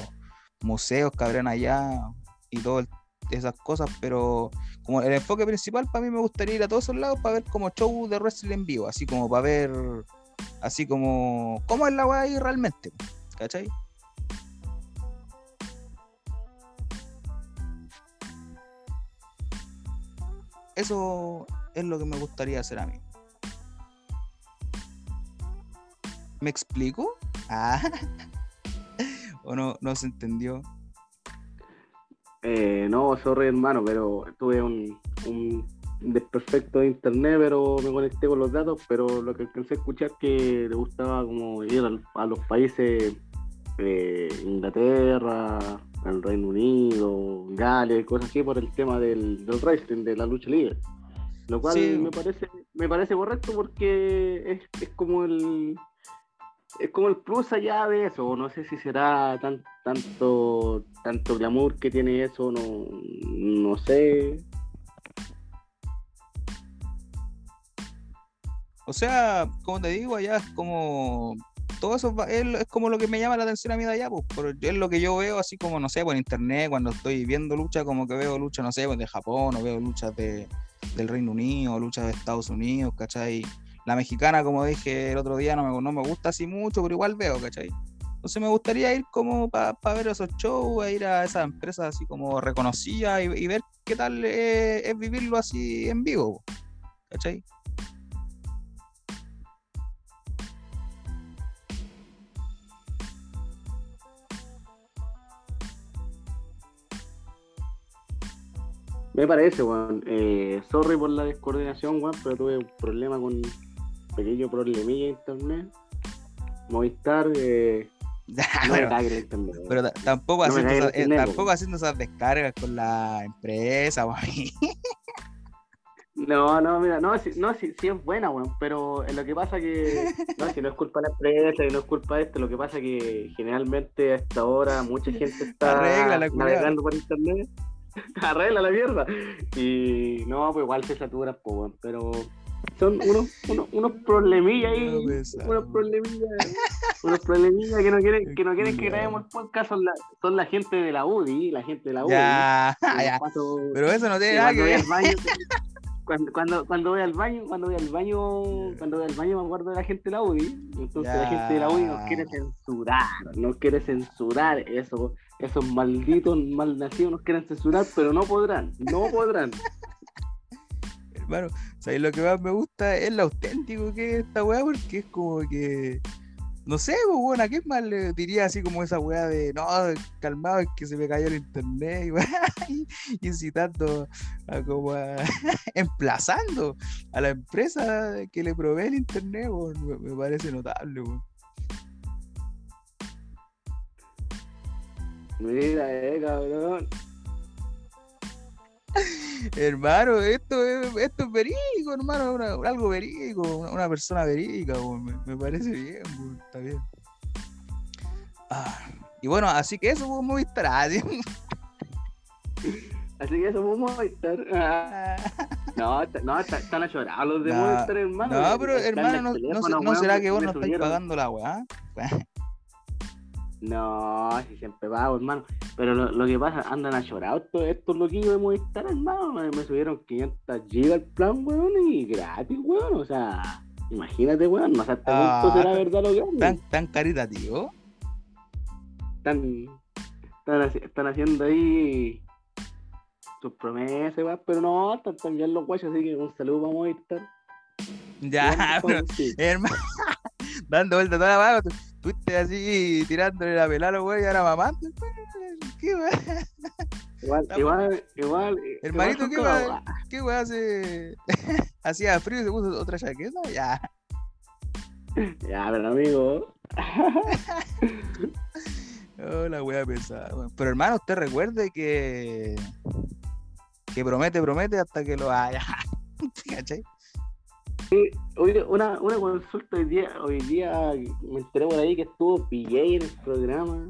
museos que habrán allá y todas esas cosas, pero como el enfoque principal para mí me gustaría ir a todos esos lados para ver como show de wrestling en vivo, así como para ver, así como, cómo es la weá ahí realmente, ¿cachai? Eso es lo que me gustaría hacer a mí. ¿Me explico? Ah. ¿O no, no se entendió? Eh, no, sorry hermano, pero tuve un, un desperfecto de internet, pero me conecté con los datos, pero lo que alcancé a escuchar que le gustaba como ir a, los países eh, Inglaterra, el Reino Unido, Gales, cosas así por el tema del, del wrestling, de la lucha libre. Lo cual me parece me parece correcto porque es, es, como el es como el plus allá de eso. No sé si será tan, tanto tanto glamour que tiene eso, no, no sé. O sea, como te digo, allá es como todo eso es, es como lo que me llama la atención a mí de allá, pues, por- es lo que yo veo así como, no sé, por internet, cuando estoy viendo lucha, como que veo lucha, no sé, pues, de Japón, o veo luchas de, del Reino Unido, luchas de Estados Unidos, ¿cachai? La mexicana, como dije el otro día, no me, no me gusta así mucho, pero igual veo, ¿cachai? Entonces me gustaría ir como para ver esos shows, a ir a esas empresas así como reconocidas y, y ver qué tal eh, es vivirlo así en vivo, ¿cachai? Me parece, weón. Eh, sorry por la descoordinación, weón, pero tuve un problema con un pequeño problemilla de internet. Movistar, eh, no pero, internet. weón. pero ta- tampoco, No haciendo esa- eh, internet, tampoco weón. haciendo esas descargas con la empresa, mami. No, no, mira, no, sí, no, sí, sí es buena, weón, pero eh, lo que pasa que, no, si no es culpa de la empresa y no es culpa de esto, lo que pasa que generalmente a esta hora mucha gente está culiao. navegando por internet, arregla la mierda, y no, pues igual se satura, pues, pero son unos, unos, unos problemillas ahí, No, unos problemillas, unos problemillas que no quieren, que no quieren que grabemos podcast, son la, son la gente de la UDI, la gente de la UDI. Ya, ya. paso- Pero eso no tiene nada que cuando voy ver. al baño, cuando, cuando, cuando voy al baño, cuando voy al baño, cuando voy al baño me acuerdo de la gente de la UDI. Entonces la gente de la UDI nos quiere censurar, nos quiere censurar eso, esos malditos malnacidos nos quieren censurar, pero no podrán, no podrán. Hermano, ¿sabes lo que más me gusta? Es lo auténtico que es esta weá, porque es como que. No sé, pues bueno, ¿a qué más le diría así como esa weá de no, calmado, es que se me cayó el internet y y incitando a como a, emplazando a la empresa que le provee el internet, me, parece notable. Mira, eh, cabrón. Hermano, esto es, esto es verídico, hermano, una- algo verídico, una, una persona verídica, me, me parece bien, weón, está bien. Ah, y bueno, así que eso, pues, Movistar, ah, sí. Así que eso fue Movistar. Ah, No, no está- están a llorar los de No, Movistar, hermano. No, pero hermano, no, no, será que vos no estáis pagando la weá? No, si siempre pago, hermano. Pero lo, lo que pasa, andan a llorar estos, estos loquillos de Movistar, hermano. Me, me subieron 500 gigas el plan, weón, y gratis, weón. O sea, imagínate, weón. No sé hasta cuánto Ah, será verdad lo que ¿Tan, tan caritativo? Están, están, haci- están haciendo ahí sus promesas, weón. Pero no, están también los guachos, así que un saludo para Movistar. Ya, pero, hermano, dando vuelta toda la weá, tú fuiste así tirándole la pelada a los weones y ahora mamando. ¿Qué weá? Igual, igual, igual. Hermanito, igual ¿qué weá hace? Hacía frío y se puso otra chaqueta, ya. Ya, pero amigo. Oh, la wea pesada. Pero hermano, usted recuerde que. Que promete, promete hasta que lo haya. ¿Cachai? Oye, una, una consulta hoy día, hoy día me enteré por ahí que estuvo PJ en el programa.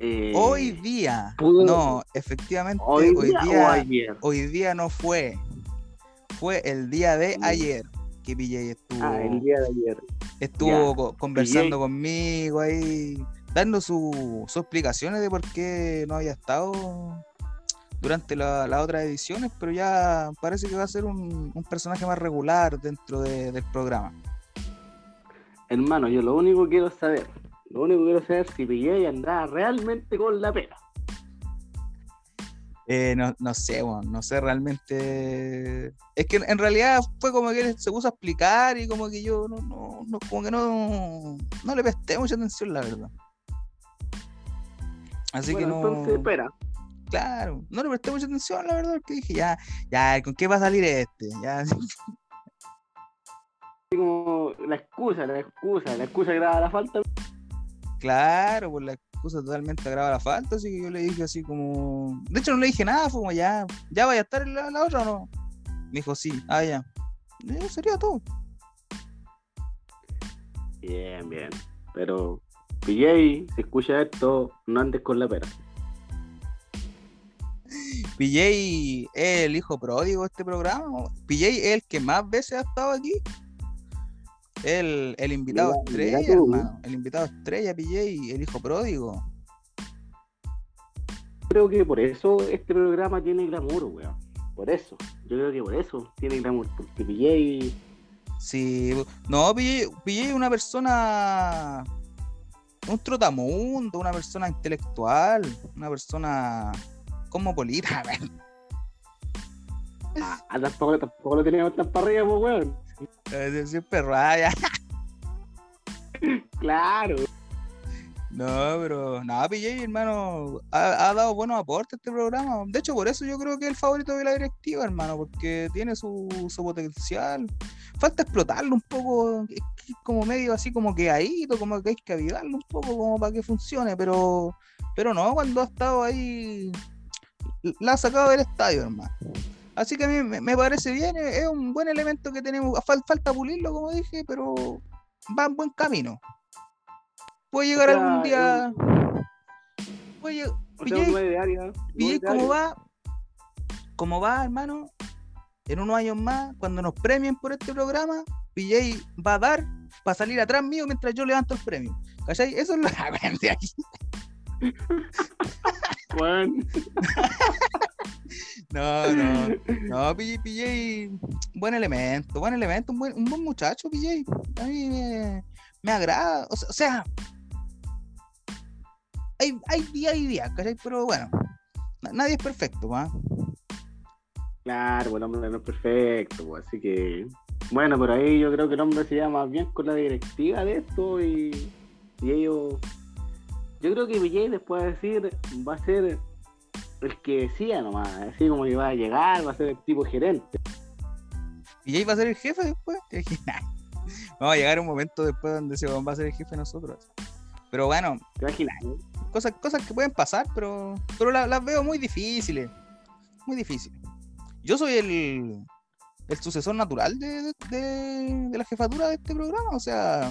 Eh, Hoy día. pudo- No, efectivamente, hoy hoy día, o día. ayer. Hoy día no fue. Fue el día de ayer que PJ estuvo. Ah, el día de ayer. estuvo co- conversando PJ. conmigo ahí, dando su- sus explicaciones de por qué no había estado durante la- las otras ediciones, pero ya parece que va a ser un, un personaje más regular dentro de- del programa. Hermano, yo lo único que quiero saber, lo único que quiero saber es si PJ andaba realmente con la pena. Eh, no, no sé, weón, no sé realmente. Es que en realidad fue como que él se puso a explicar y como que yo no, no, no- como que no, no le presté mucha atención, la verdad. Así bueno, que no. entonces, espera. Claro, no le presté mucha atención, la verdad, porque dije, ya, ya, ¿con qué va a salir este? Ya, Como la excusa, la excusa, la excusa daba la falta. claro, pues la excusa totalmente agrava la falta, así que yo le dije así como. De hecho, no le dije nada, fue como, ya, ya vaya a estar en la, la otra o no. Me dijo, sí, ah, ya. Sería todo. Bien, bien. Pero, PJ, si escucha esto, no andes con la pera. PJ es el hijo pródigo de este programa. PJ es el que más veces ha estado aquí. El, el invitado Mira- mira estrella, tú. hermano. El invitado estrella, PJ, el hijo pródigo. Creo que por eso este programa tiene glamour, weón. Por eso. Yo creo que por eso tiene glamour. Porque PJ. Sí, no, PJ, PJ es una persona, un trotamundo, una persona intelectual, una persona cosmopolita, weón. Ah, tampoco, tampoco lo teníamos tan para arriba, pues, weón. Eh, Siempre raya. Claro. No, pero, no, PJ, hermano, ha, ha dado buenos aportes a este programa. De hecho, por eso yo creo que es el favorito de la directiva, hermano, porque tiene su, su potencial. Falta explotarlo un poco, es es como medio así como que ahí, como que hay que avivarlo un poco como para que funcione, pero, pero no, cuando ha estado ahí, la ha sacado del estadio, hermano. Así que a mí me, parece bien, es es un buen elemento que tenemos. Fal- falta pulirlo, como dije, pero va en buen camino. Puede llegar O sea, algún día. Puede lleg- O sea, PJ, ¿cómo va? ¿Cómo va, hermano? En unos años más, cuando nos premien por este programa, PJ va a dar para salir atrás mío mientras yo levanto el premio. ¿Cachai? Eso es lo de Weón. No, no. No, PJ, PJ, buen elemento, buen elemento, un buen, un buen muchacho, PJ. A mí me, me agrada. O sea, o sea, hay, hay día y día, ¿cachai? Pero bueno, na- nadie es perfecto, ¿va? Claro, pues el hombre no es perfecto, pues, así que. Bueno, pero ahí yo creo que el hombre se llama más bien con la directiva de esto y, y ellos. Yo creo que PJ después de decir va a ser el que decía nomás, así como que va a llegar, va a ser el tipo gerente. PJ va a ser el jefe después. Vamos a llegar a un momento después donde se va a ser el jefe nosotros. Pero bueno, ¿Te imaginas? cosas, cosas que pueden pasar, pero, pero la- las veo muy difíciles. Muy difíciles. Yo soy el, el sucesor natural de, de- de- de la jefatura de este programa. O sea,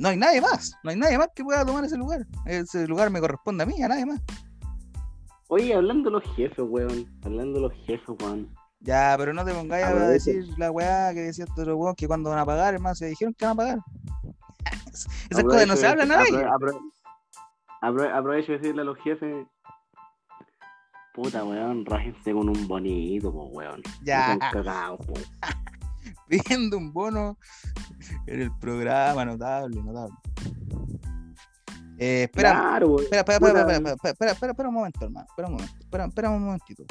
no hay nadie más. No hay nadie más que pueda tomar ese lugar. Ese lugar me corresponde a mí, a nadie más. Oye, hablando de los jefes, weón. Hablando de los jefes, weón. Ya, pero no te pongáis a decir la weá que decía este otro weón que cuando van a pagar, hermano, se dijeron que van a pagar. Esas Aprovecho cosas no se hablan a nadie. apro- apro- apro- Aprovecho de decirle a los jefes. Puta, weón, rájense con un bonito, pues, weón. Ya. Cagados, po. pidiendo un bono en el programa, notable, notable. Eh, espera, Claro, espera, espera, espera, puta. espera, espera, espera, espera, espera un momento, hermano. Espera un momento, espera, espera un momentito.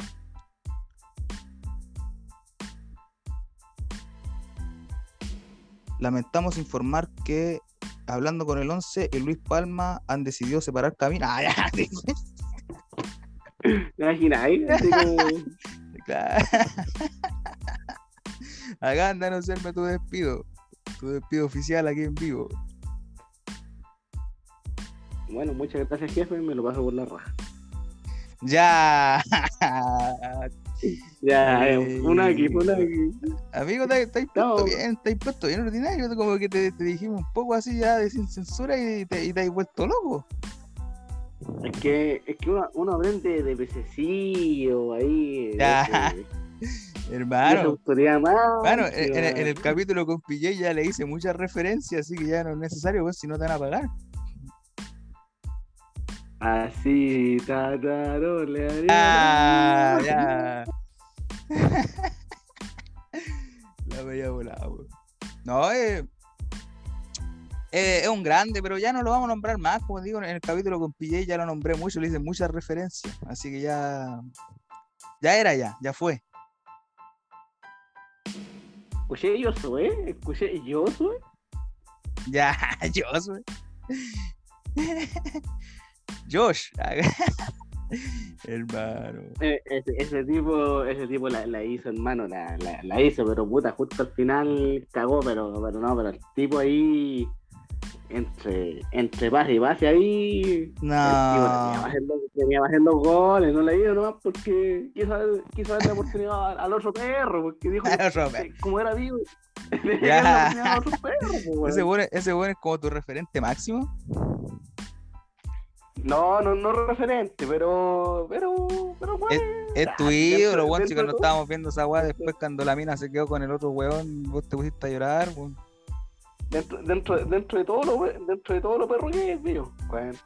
Lamentamos informar que hablando con el 11 y Luis Palma han decidido separar caminos. Ah, ya, sí, ¿Te imagináis? Como. claro. Anda a anunciarme tu despido. Tu despido oficial aquí en vivo. Bueno, muchas gracias, jefe. Me lo paso por la raja. Ya. Ya, Eh, eh, una aquí, una aquí. Amigo, estáis puesto No. bien, estáis puesto bien ordinario. Como que te, te dijimos un poco así ya de sin censura y te, y te has vuelto loco. Es que, es que uno, uno aprende de pececillo ahí. Ya. de- de esa Hermano, bueno, en, en- el capítulo con PJ ya le hice muchas referencias, así que ya no es necesario, pues si no te van a pagar. Así, tataro, le haría. Ah, ya. La veía volada, weón. No, eh, eh, es un grande, pero ya no lo vamos a nombrar más, como digo, en el capítulo con PJ ya lo nombré mucho, le hice muchas referencias, así que ya, ya era ya, ya fue. Escuché yo soy, escuché yo soy. Ya, wey. Josh, hermano. Eh, ese, ese tipo, ese tipo la, la hizo, hermano, la, la, la hizo, pero puta, justo al final cagó, pero, pero no, pero el tipo ahí, entre, entre pase y pase ahí, No, tenía más en los goles, no le dio nomás porque quiso, quiso darle la oportunidad al, otro perro, porque dijo otro que perro. como era vivo, al otro perro, weón. ese bueno, ese bueno es como tu referente máximo. No, no, no referente, pero. Pero. pero Es, weón, es ah, tu ídolo, weón. Cuando todo- estábamos viendo esa weá, después cuando la mina se quedó con el otro weón, vos te pusiste a llorar, weón. Dentro, dentro, dentro de todo lo dentro de todo lo perro que es, mío. Weón.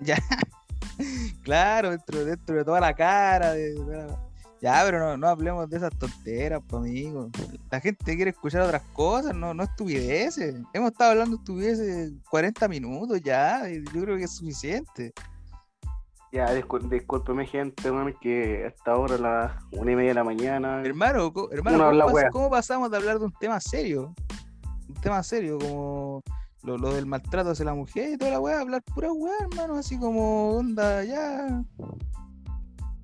Ya. claro, dentro, dentro de toda la cara. de- de la- Ya, pero no, no hablemos de esas tonteras, pues, amigo. La gente quiere escuchar otras cosas, no, no estupideces. Hemos estado hablando de estupideces 40 minutos ya, y yo creo que es suficiente. Ya, discúlpeme, gente, weón, que hasta ahora las una y media de la mañana. Hermano, hermano ¿cómo, pas- cómo pasamos de hablar de un tema serio? Un tema serio, como lo, lo del maltrato hacia la mujer y toda la weá, hablar pura weá, hermano, así como onda, ya.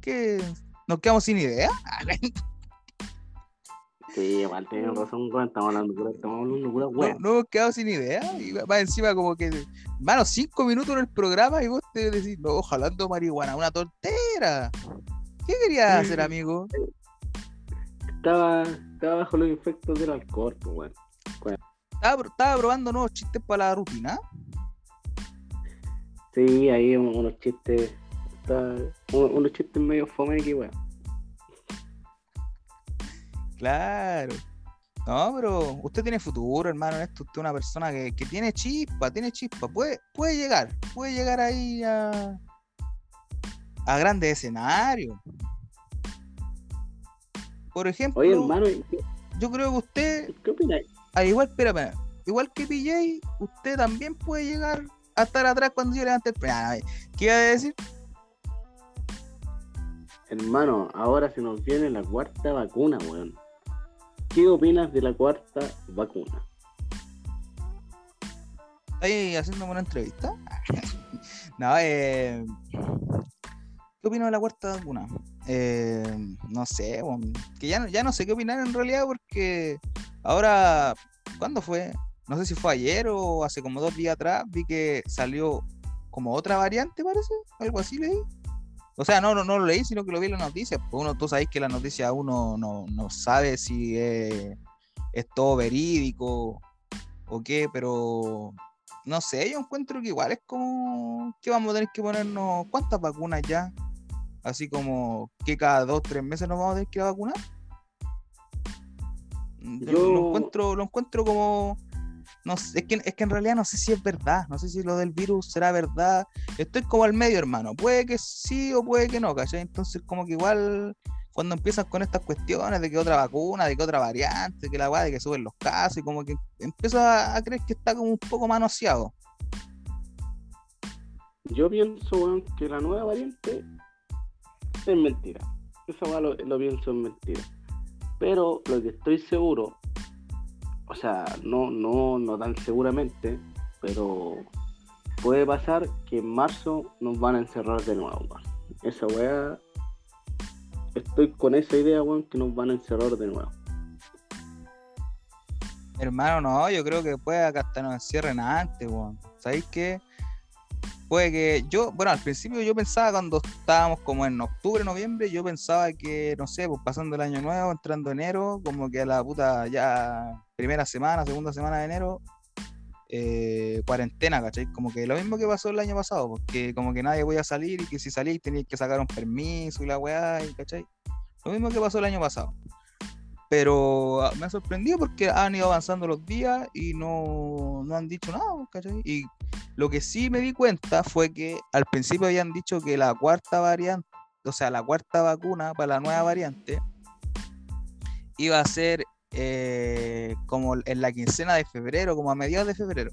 ¿Qué? ¿Nos quedamos sin idea? Sí, igual tienen razón, weón. Estamos hablando pura, estamos hablando pura No, no hemos quedado sin idea. Y va- encima como que, hermano, cinco minutos en el programa y vos te decís, no, jalando marihuana, una tontera. ¿Qué querías hacer, amigo? Estaba, estaba bajo los efectos del alcohol, pues, weón. Estaba, pro- estaba probando nuevos chistes para la rutina. Sí, ahí un- unos chistes. está- unos chistes medio fome aquí, weón. Claro. No, pero usted tiene futuro, hermano, en esto. Usted es una persona que, que tiene chispa, tiene chispa. Puede, puede llegar, puede llegar ahí a, a grandes escenarios. Por ejemplo, Oye, hermano, ¿qué, yo creo que usted, qué opináis? Al igual, espera, espera, igual que PJ, usted también puede llegar a estar atrás cuando yo levante el... Ah, ¿Qué iba a decir? Hermano, ahora se nos viene la cuarta vacuna, weón. ¿Qué opinas de la cuarta vacuna? ¿Estáis haciéndome una entrevista? no, eh... ¿Qué opino de la cuarta vacuna? Eh, no sé, weón, que ya ya no sé qué opinar en realidad porque ahora, ¿cuándo fue? No sé si fue ayer o hace como dos días atrás, vi que salió como otra variante, parece, algo así leí. O sea, no, no, no lo leí, sino que lo vi en la noticia. Pues uno, tú sabes que la noticia uno no, no sabe si es, es todo verídico o qué, pero no sé, yo encuentro que igual es como que vamos a tener que ponernos cuántas vacunas ya, así como que cada dos, tres meses nos vamos a tener que vacunar. Mm, Yo lo encuentro, lo encuentro como no es que, es que en realidad no sé si es verdad, no sé si lo del virus será verdad. Estoy como al medio, hermano. Puede que sí o puede que no, ¿cachai? Entonces, como que igual cuando empiezan con estas cuestiones de que otra vacuna, de que otra variante, que la weá, de que suben los casos, y como que empiezo a, a creer que está como un poco manoseado. Yo pienso, weón, que la nueva variante es mentira. Esa lo, lo pienso en mentira. Pero lo que estoy seguro, o sea, no, no, no tan seguramente, pero puede pasar que en marzo nos van a encerrar de nuevo, weón. Esa weá, estoy con esa idea, weón, que nos van a encerrar de nuevo. Hermano, no, yo creo que puede que hasta nos encierren antes, weón. ¿Sabéis qué? Puede que yo, bueno, al principio yo pensaba cuando estábamos como en octubre, noviembre, yo pensaba que, no sé, pues pasando el año nuevo, entrando enero, como que a la puta ya primera semana, segunda semana de enero, eh, cuarentena, ¿cachai? Como que lo mismo que pasó el año pasado, porque como que nadie podía salir y que si salís tenías que sacar un permiso y la weá, ¿cachai? Lo mismo que pasó el año pasado. Pero ah, me ha sorprendido porque han ido avanzando los días y no, no han dicho nada, ¿cachai? Y lo que sí me di cuenta fue que al principio habían dicho que la cuarta variante, o sea, la cuarta vacuna para la nueva variante iba a ser eh, como en la quincena de febrero, como a mediados de febrero.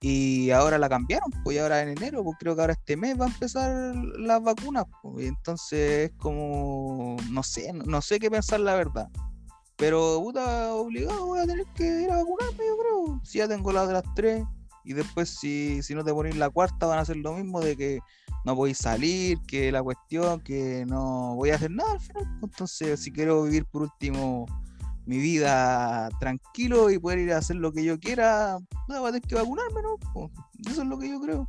Y ahora la cambiaron, pues y ahora en enero, pues creo que ahora este mes va a empezar las vacunas, pues, y entonces es como, no sé, no, sé qué pensar la verdad. Pero puta, obligado voy a tener que ir a vacunarme, yo creo. Si ya tengo las de las tres, y después si, si no te ponéis la cuarta van a hacer lo mismo de que no podéis salir, que la cuestión, que no voy a hacer nada al final. pues, Entonces, si quiero vivir por último mi vida tranquilo y poder ir a hacer lo que yo quiera, no, voy a tener que vacunarme, ¿no? Eso es lo que yo creo.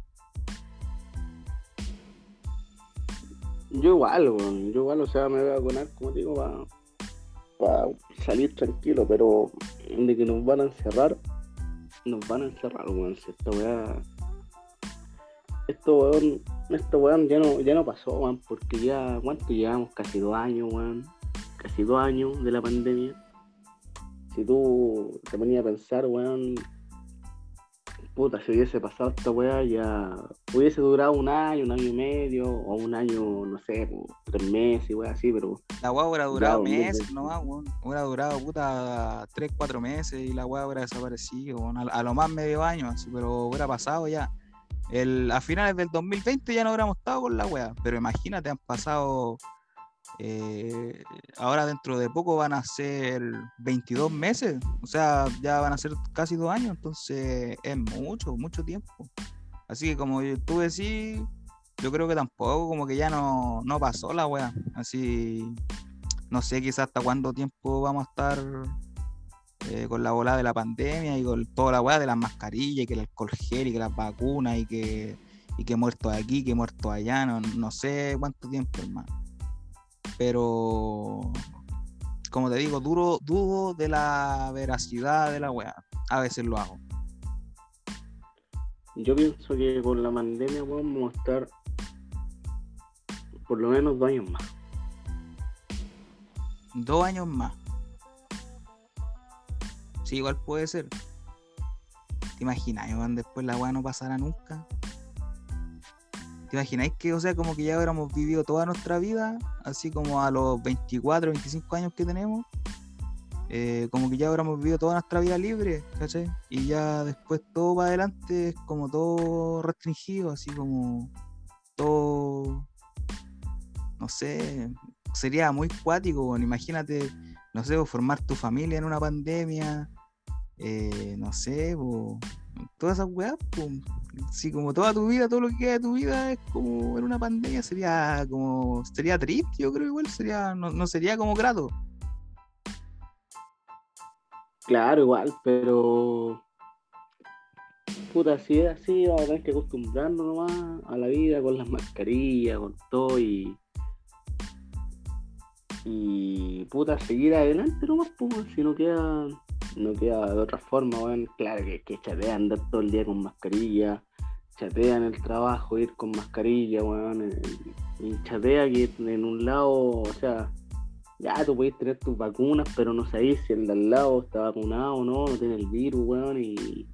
Yo igual. Yo igual, o sea, me voy a vacunar, como digo, para salir tranquilo, pero de que nos van a encerrar, nos van a encerrar, weón. Si esta weá. esto, weón, esto, weón, ya no, ya no pasó, weón, porque ya, ¿cuánto llevamos? Casi dos años, weón. Casi dos años de la pandemia. Si tú te ponías a pensar, weón, puta, si hubiese pasado esta weá, ya hubiese durado un año, un año y medio, o un año, no sé, tres meses, weá, así, pero. La weá hubiera durado meses nomás, weón. Hubiera durado, puta, tres, cuatro meses y la weá hubiera desaparecido, weón. A, lo más medio año, así, pero hubiera pasado ya. El, a finales del 2020 ya no hubiéramos estado con la weá, pero imagínate, han pasado eh, ahora dentro de poco van a ser 22 meses, o sea, ya van a ser casi dos años, entonces es mucho, mucho tiempo. Así que como tú decís, yo creo que tampoco, como que ya no, no pasó la wea. Así, no sé quizás hasta cuánto tiempo vamos a estar eh, con la bola de la pandemia y con toda la wea de las mascarillas y que el alcohol gel y que las vacunas y que, y que muerto aquí, que muerto allá, no, no sé cuánto tiempo, hermano pero como te digo, duro, dudo de la veracidad de la weá. A veces lo hago. Yo pienso que con la pandemia vamos a estar por lo menos dos años más. Dos años más. Sí, igual puede ser. ¿Te imaginas, Iván, después la weá no pasará nunca? ¿Te imagináis que, o sea, como que ya hubiéramos vivido toda nuestra vida, así como a los 24, 25 años que tenemos? Eh, como que ya hubiéramos vivido toda nuestra vida libre, ¿cachai? Y ya después todo va adelante es como todo restringido, así como todo, no sé, sería muy cuático, imagínate, no sé, formar tu familia en una pandemia, eh, no sé, todas esas weas, si como toda tu vida, todo lo que queda de tu vida es como en una pandemia, sería como, sería triste, yo creo igual, sería, no, sería como grato. Claro, igual, pero puta, si es así, vamos a tener que acostumbrarnos nomás a la vida con las mascarillas, con todo y. Y puta, seguir adelante nomás, pues, si no queda, no queda de otra forma, weón. Claro que, que chatea andar todo el día con mascarilla, chatea en el trabajo, ir con mascarilla, weón, chatea que en un lado, o sea, ya tú puedes tener tus vacunas, pero no sabes si el de al lado está vacunado o no, no tiene el virus, weón, y,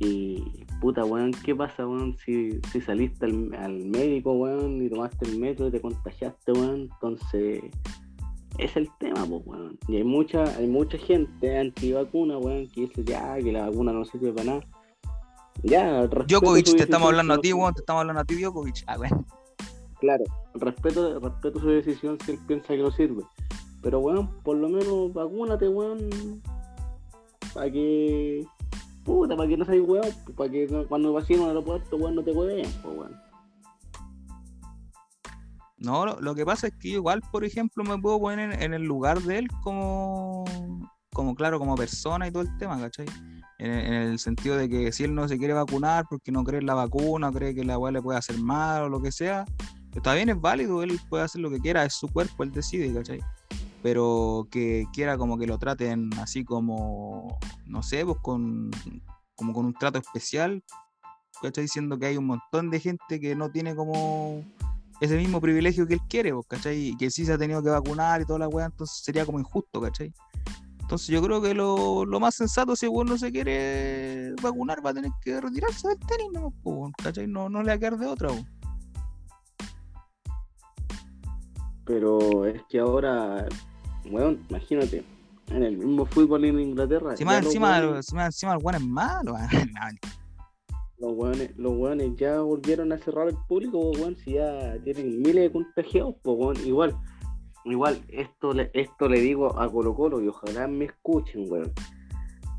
y puta, weón, ¿qué pasa, weón, si, si saliste al, médico, weón, y tomaste el metro y te contagiaste, weón? Entonces, es el tema, pues, weón. Y hay mucha, hay mucha gente antivacuna, weón, que dice ya que la vacuna no sirve para nada. Ya, Djokovic, te estamos hablando a ti, weón, te estamos hablando a ti, Djokovic. Ah, weón. Claro, respeto, respeto su decisión si él piensa que no sirve. Pero, weón, por lo menos vacúnate, weón. Para que. Puta, para que no seas weón. Para que cuando vacíen un aeropuerto, weón, no te hueven, pues, weón. No, lo, que pasa es que igual, por ejemplo, me puedo poner en, el lugar de él como, como, claro, como persona y todo el tema, ¿cachai? En, el sentido de que si él no se quiere vacunar porque no cree en la vacuna, cree que la weá le puede hacer mal o lo que sea, está bien, es válido, él puede hacer lo que quiera, es su cuerpo, él decide, ¿cachai? Pero que quiera como que lo traten así como, no sé, pues con, como con un trato especial, ¿cachai? Diciendo que hay un montón de gente que no tiene como ese mismo privilegio que él quiere, ¿cachai? Y que sí se ha tenido que vacunar y toda la weá, entonces sería como injusto, ¿cachai? Entonces yo creo que lo, más sensato si uno no se quiere vacunar va a tener que retirarse del tenis, ¿no? ¿cachai? No, no le va a quedar de otra. Pero es que ahora, bueno, imagínate, en el mismo fútbol en Inglaterra. Encima, encima, encima, el weón es malo. los weones, los ya volvieron a cerrar el público, weón, si ya tienen miles de contagiados, pues igual, igual, esto le, esto le digo a Colo Colo y ojalá me escuchen, weón.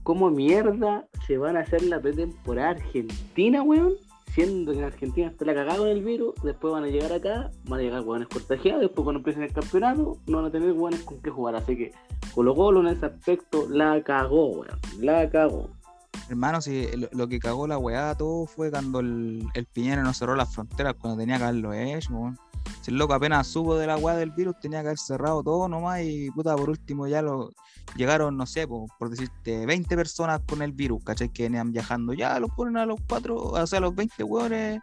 ¿Cómo mierda se van a hacer la pretemporada argentina, weón? Siendo que en Argentina está la cagada con el virus, después van a llegar acá, van a llegar weones contagiados, después cuando empiecen el campeonato, no van a tener weones con qué jugar. Así que Colo Colo en ese aspecto la cagó, weón. La cagó. Hermano, si lo, que cagó la weá todo fue cuando el, el Piñera no cerró las fronteras cuando tenía que haberlo hecho, Si el loco apenas supo de la weá del virus, tenía que haber cerrado todo nomás y puta, por último ya lo llegaron, no sé, por, decirte, 20 personas con el virus, ¿cachai? Que venían viajando, ya los ponen a los cuatro, o sea, a los 20 weones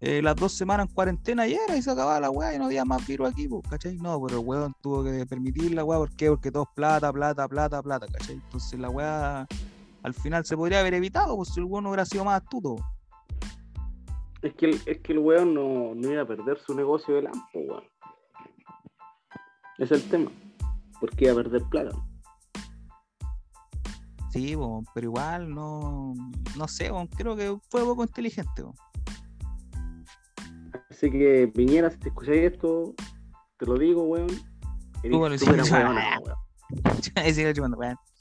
eh, las dos semanas en cuarentena y era y se acababa la weá y no había más virus aquí, pues, ¿cachai? No, pero el weón tuvo que permitir la weá, ¿por qué? Porque todo es plata, plata, plata, plata, ¿cachai? Entonces la weá al final se podría haber evitado, pues si el weón hubiera sido más astuto. Es que el, es que el weón no, no iba a perder su negocio de lampo, weón. Ese es el tema. Porque iba a perder plata. Sí, pero igual no, no sé, po, creo que fue poco inteligente. po. Así que, Piñera, si te escucháis esto, te lo digo, weón. Eres bueno, sí, weón.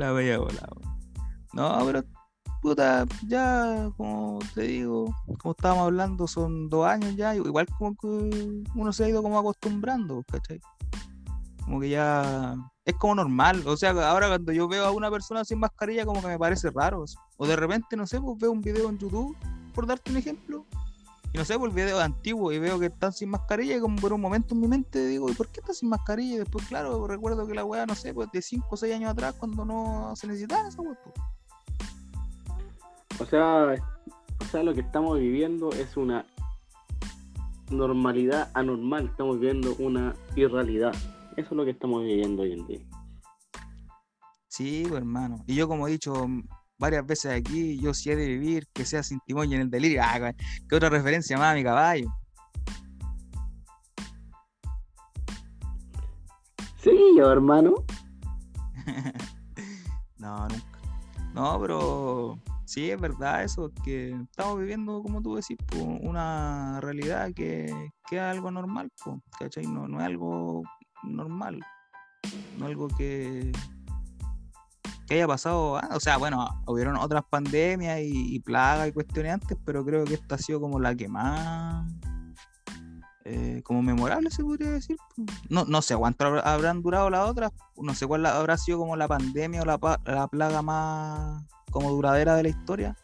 La bella weón. No, pero puta, ya como te digo, como estábamos hablando, son dos años ya, igual como que uno se ha ido como acostumbrando, ¿cachai? Como que ya es como normal, o sea, ahora cuando yo veo a una persona sin mascarilla como que me parece raro, o de repente, no sé, pues veo un video en YouTube, por darte un ejemplo, y no sé, por el video antiguo y veo que están sin mascarilla y como por un momento en mi mente digo, ¿y por qué están sin mascarilla? Y después, claro, recuerdo que la weá, no sé, pues de 5 o 6 años atrás cuando no se necesitaba esa weá. pues. O sea, o sea, lo que estamos viviendo es una normalidad anormal. Estamos viviendo una irrealidad. Eso es lo que estamos viviendo hoy en día. Sí, pues, hermano. Y yo como he dicho varias veces aquí, yo si he de vivir, que sea sin timón y en el delirio. Ah, ¿qué otra referencia más a mi caballo? Sí, yo, hermano. no, nunca. No, pero sí, es verdad eso, que estamos viviendo, como tú decís, po, una realidad que, que es algo normal, po, ¿cachai? No, no es algo normal, no algo que, que haya pasado, ah, o sea, bueno, hubieron otras pandemias y, plagas y cuestiones antes, pero creo que esta ha sido como la que más... eh, como memorable se podría decir. No, no sé cuánto habrá- habrán durado las otras, no sé cuál habrá sido como la pandemia o la, plaga más como duradera de la historia.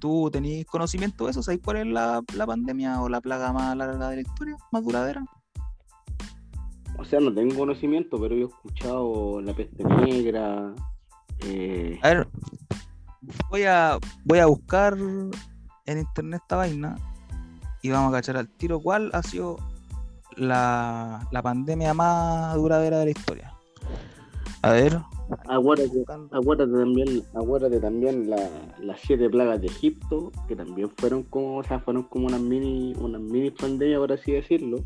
¿Tú tenés conocimiento de eso? ¿Sabés cuál es la pandemia o la plaga más larga de la historia? ¿Más duradera? O sea, no tengo conocimiento, pero yo he escuchado la peste negra. eh, A ver, voy a, voy a buscar en internet esta vaina y vamos a cachar al tiro cuál ha sido la, la pandemia más duradera de la historia. A ver, acuérdate, también, acuérdate también la- las siete plagas de Egipto, que también fueron como, o sea, fueron como unas mini, unas mini pandemias, por así decirlo.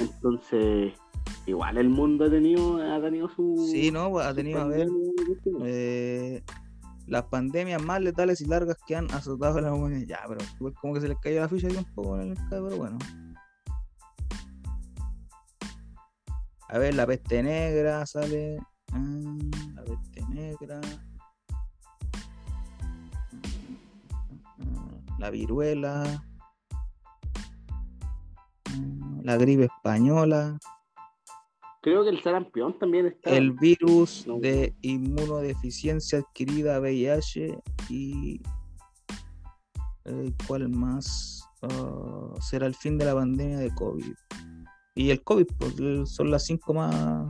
Entonces, igual el mundo ha tenido, ha tenido su. Sí, no, ha tenido, a ver, eh, las pandemias más letales y largas que han azotado a la humanidad. Ya, pero igual como que se les cayó la ficha ahí un poco en el mercado, pero bueno. A ver, la peste negra sale. mm, la peste negra. La viruela. La gripe española. Creo que el sarampión también está. El virus No. de inmunodeficiencia adquirida VIH y eh, ¿cuál más? Ah, será el fin de la pandemia de COVID. Y el COVID, pues eh, son las cinco más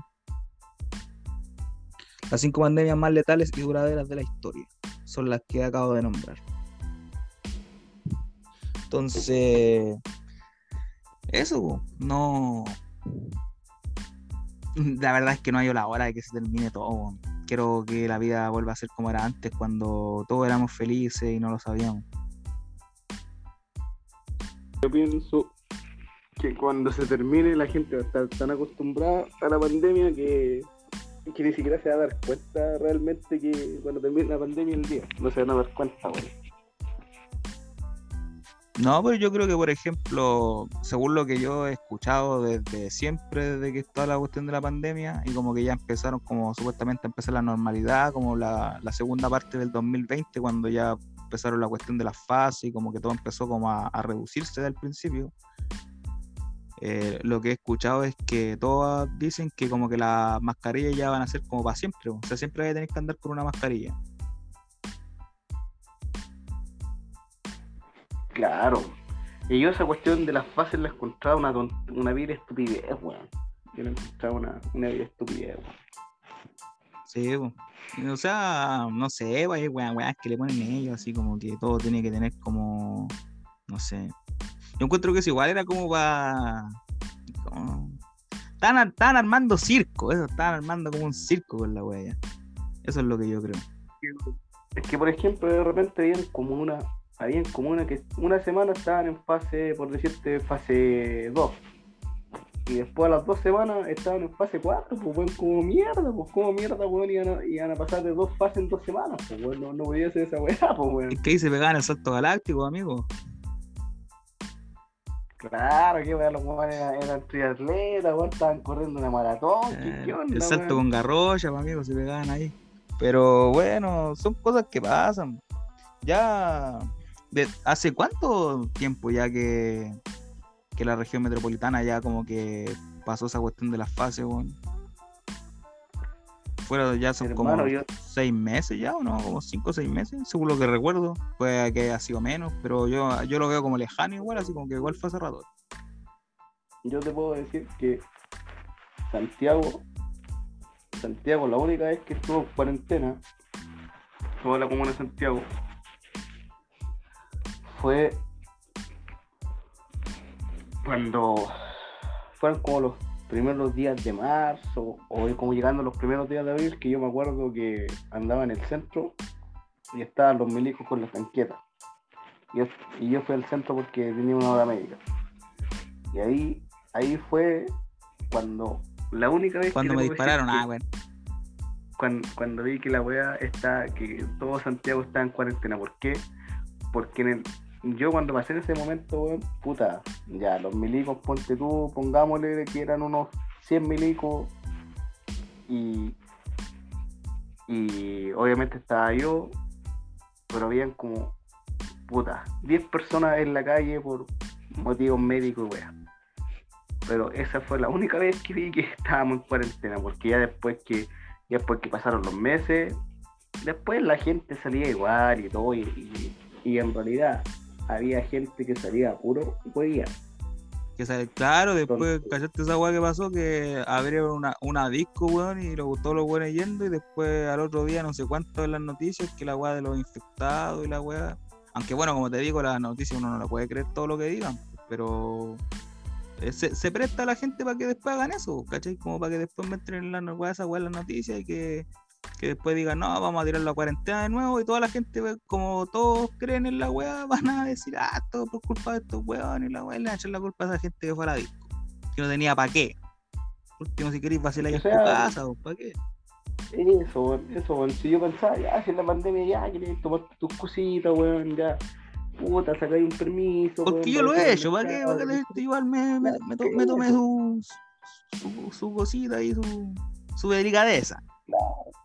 las cinco pandemias más letales y duraderas de la historia. Son las que acabo de nombrar. Entonces, eso, no. La verdad es que no hay la hora de que se termine todo. Quiero que la vida vuelva a ser como era antes, cuando todos éramos felices y no lo sabíamos. Yo pienso que cuando se termine la gente va a estar tan acostumbrada a la pandemia que, que ni siquiera se va a dar cuenta realmente que cuando termine la pandemia el día. No se van a dar cuenta, güey. No, pero yo creo que, por ejemplo, según lo que yo he escuchado desde siempre, desde que está la cuestión de la pandemia, y como que ya empezaron, como supuestamente a empezar la normalidad, como la, segunda parte del 2020, cuando ya empezaron la cuestión de las fases y como que todo empezó como a, a reducirse del principio. Eh, lo que he escuchado es que todas dicen que como que las mascarillas ya van a ser como para siempre, o sea, siempre vas a tener que andar con una mascarilla. Claro. Y yo esa cuestión de las fases la encontraba una, una vil estupidez, weón. Yo la encontraba una, una vil estupidez, weón. Sí, po. o sea, no sé, hay weas, weas que le ponen ellos, así como que todo tiene que tener como, no sé. Yo encuentro que eso igual era como para... Estaban, armando circo, eso, estaban armando como un circo con la wea. Eso es lo que yo creo. Es que, por ejemplo, de repente habían como una, habían como una que una semana estaban en fase, por decirte, fase 2 y después a las dos semanas estaban en fase 4, pues bueno, como mierda, pues como mierda, weón, iban a, a pasar de dos fases en dos semanas, pues bueno, no, podía ser esa weá, pues weón. Es que ahí se pegaban el salto galáctico, amigo. Claro, que weón, los weones eran, triatletas, weón, estaban corriendo una maratón, ¿qué, eh, El salto con garrocha, pues, amigo, se pegaban ahí. Pero bueno, son cosas que pasan. Ya, de, ¿hace cuánto tiempo ya que que la región metropolitana ya como que pasó esa cuestión de las fases, weón. Fueron ya son como seis meses ya, o no, como cinco o seis meses, según lo que recuerdo. Puede que haya sido menos, pero yo, yo lo veo como lejano igual, así como que igual fue hace rato. Yo te puedo decir que Santiago, Santiago, la única vez que estuvo en cuarentena, toda la comuna de Santiago, fue cuando fueron como los primeros días de marzo o como llegando los primeros días de abril, que yo me acuerdo que andaba en el centro y estaban los milicos con las tanquetas. Y yo, fui al centro porque tenía una hora médica. Y ahí, ahí fue cuando la única vez cuando me dispararon, ah, bueno. Cuando, cuando, vi que la wea está, que todo Santiago está en cuarentena. ¿Por qué? Porque en el, yo cuando pasé en ese momento, puta, ya, los milicos, ponte tú, pongámosle que eran unos 100 milicos y, y obviamente estaba yo, pero habían como, puta, 10 personas en la calle por motivos médicos, weón. Pero esa fue la única vez que vi que estábamos en cuarentena, porque ya después que, ya después que pasaron los meses, después la gente salía igual y todo, y, y en realidad había gente que salía puro día. Que sale, claro, después, ¿cachaste esa weá que pasó? Que abrieron una, una disco, weón, y lo gustó los weones yendo, y después al otro día, no sé cuánto en las noticias, que la weá de los infectados y la weá. Aunque bueno, como te digo, las noticias uno no la puede creer todo lo que digan, pero eh, se, presta a la gente para que después hagan eso, ¿cachai? Como para que después me entren en la esa weá en las noticias y que que después digan, no, vamos a tirar la cuarentena de nuevo y toda la gente, como todos creen en la weá, van a decir, ah, todo por culpa de estos weones y la weá, le van a echar la culpa a esa gente que fue a la disco, que no tenía para qué. último, si queréis vacilar ahí en tu casa, o para qué. Eso, eso, si yo pensaba, ya, si en la pandemia ya queréis tomar tus cositas, weón, ya, puta, sacáis un permiso. Porque yo lo he hecho, ¿para qué? Para que la gente igual me, me, me, tome su, su, su, cosita y su, su delicadeza.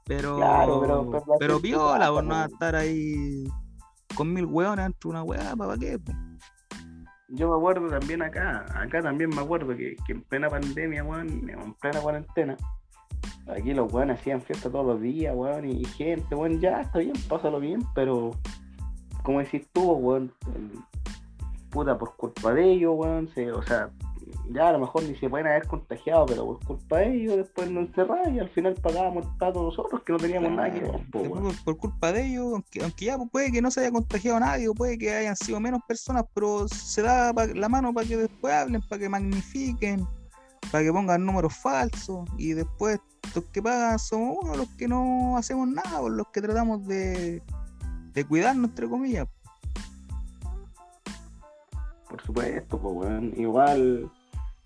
Pero, pero, pero, viola, por no estar ahí con mil hueones entre una hueá, ¿para qué? Yo me acuerdo también acá, acá también me acuerdo que, en plena pandemia, weón, en plena cuarentena, aquí los weones hacían fiesta todos los días, weón, y, gente, weón, ya está bien, pásalo bien, pero como decís tú, weón, puta, por culpa de ellos, weón, o sea, ya a lo mejor ni se pueden haber contagiado, pero por culpa de ellos después nos encerraron y al final pagábamos el pato nosotros que no teníamos nada que ver. por, culpa de ellos, aunque, aunque ya puede que no se haya contagiado nadie, o puede que hayan sido menos personas, pero se da la mano para que después hablen, para que magnifiquen, para que pongan números falsos y después los que pagan somos uno, los que no hacemos nada, por los que tratamos de, de cuidarnos, entre comillas. Por supuesto, pues, bueno, igual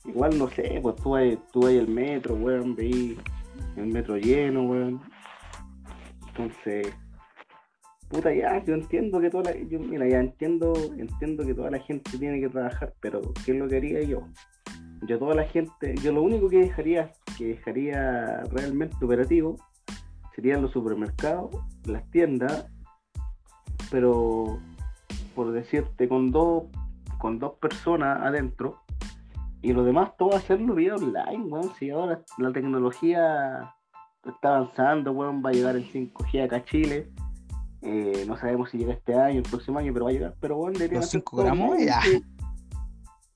Igual no sé, pues tú hay, tú hay el metro, weón, veí el metro lleno, weón. Entonces, puta ya, yo entiendo que toda la, yo, mira, ya entiendo, entiendo que toda la gente tiene que trabajar, pero ¿qué es lo que haría yo? Yo toda la gente, yo lo único que dejaría, que dejaría realmente operativo, serían los supermercados, las tiendas, pero por decirte, con dos, con dos personas adentro, y lo demás, todo hacerlo vía online, weón. Si ahora la tecnología está avanzando, weón, va a llegar el 5G acá a Chile. Eh, no sabemos si llega este año, el próximo año, pero va a llegar. Pero bueno, deberían. Los 5 gramos ya.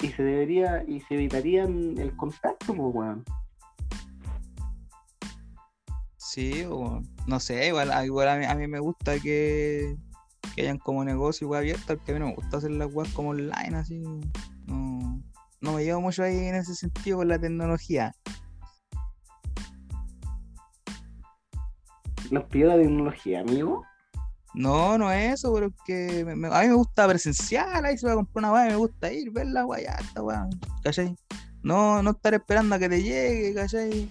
Y se debería, y se evitarían el contacto, pues, weón. Sí, o no sé, igual, a- igual a, mí, a mí me gusta que, que hayan como negocio web abierto, porque a mí no me gusta hacer las web como online, así. No, me llevo mucho ahí en ese sentido con la tecnología. Nos pidió la tecnología, amigo. No, no es eso, pero es que me- me- a mí me gusta presencial, ahí se va a comprar una weá, me gusta ir, ver la weá, ya está weá, ¿cachai? No, no estar esperando a que te llegue, ¿cachai?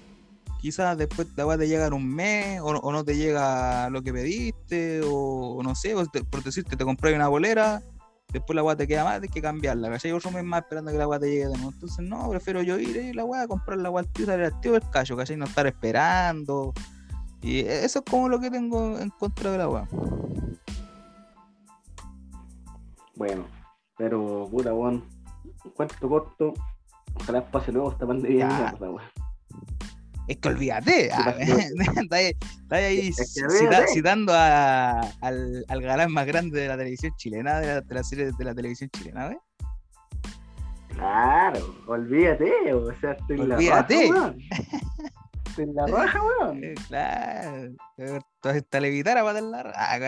Quizás después la weá te llega en un mes, o, no- o no te llega lo que pediste, o, no sé, o te- por decirte, te compras una bolera, después la weá te queda más, tienes que cambiarla, ¿cachai? Otro mes más esperando que la weá te llegue de nuevo. Entonces, no, prefiero yo ir eh, la weá, comprar la weá al tío, salir al tío del cacho, ¿cachai? No estar esperando. Y eso es como lo que tengo en contra de la weá. Bueno, pero puta, weón. Cuento corto. Ojalá pase luego esta pandemia mierda, weón. Es que olvídate, ah, pasó? está ahí, está citando a- al, al galán más grande de la televisión chilena, de la, de la serie de la televisión chilena, ¿ves? Claro, olvídate, o sea, estoy en la Olvídate. raja. Estoy en la raja, weón. Eh, claro, toda esta levitara para dar la ra-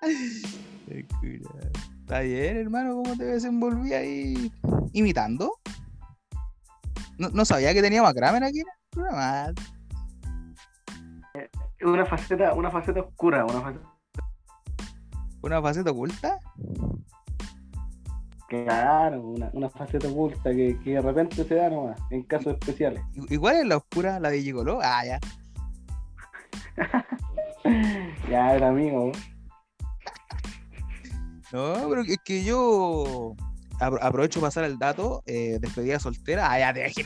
Qué cura. Está bien, hermano, ¿cómo te desenvolví ahí imitando? No, no sabía que teníamos a Kramer aquí programa. Es una faceta, una faceta oscura, una faceta Una faceta oculta. Claro, una, una faceta oculta que, que de repente se da nomás, en casos especiales. ¿Y cuál es la oscura? ¿La de Gigoló? Ah, ya. Ya era amigo. No, pero es que yo aprovecho para pasar el dato. Eh, despedida soltera. Ah, ya te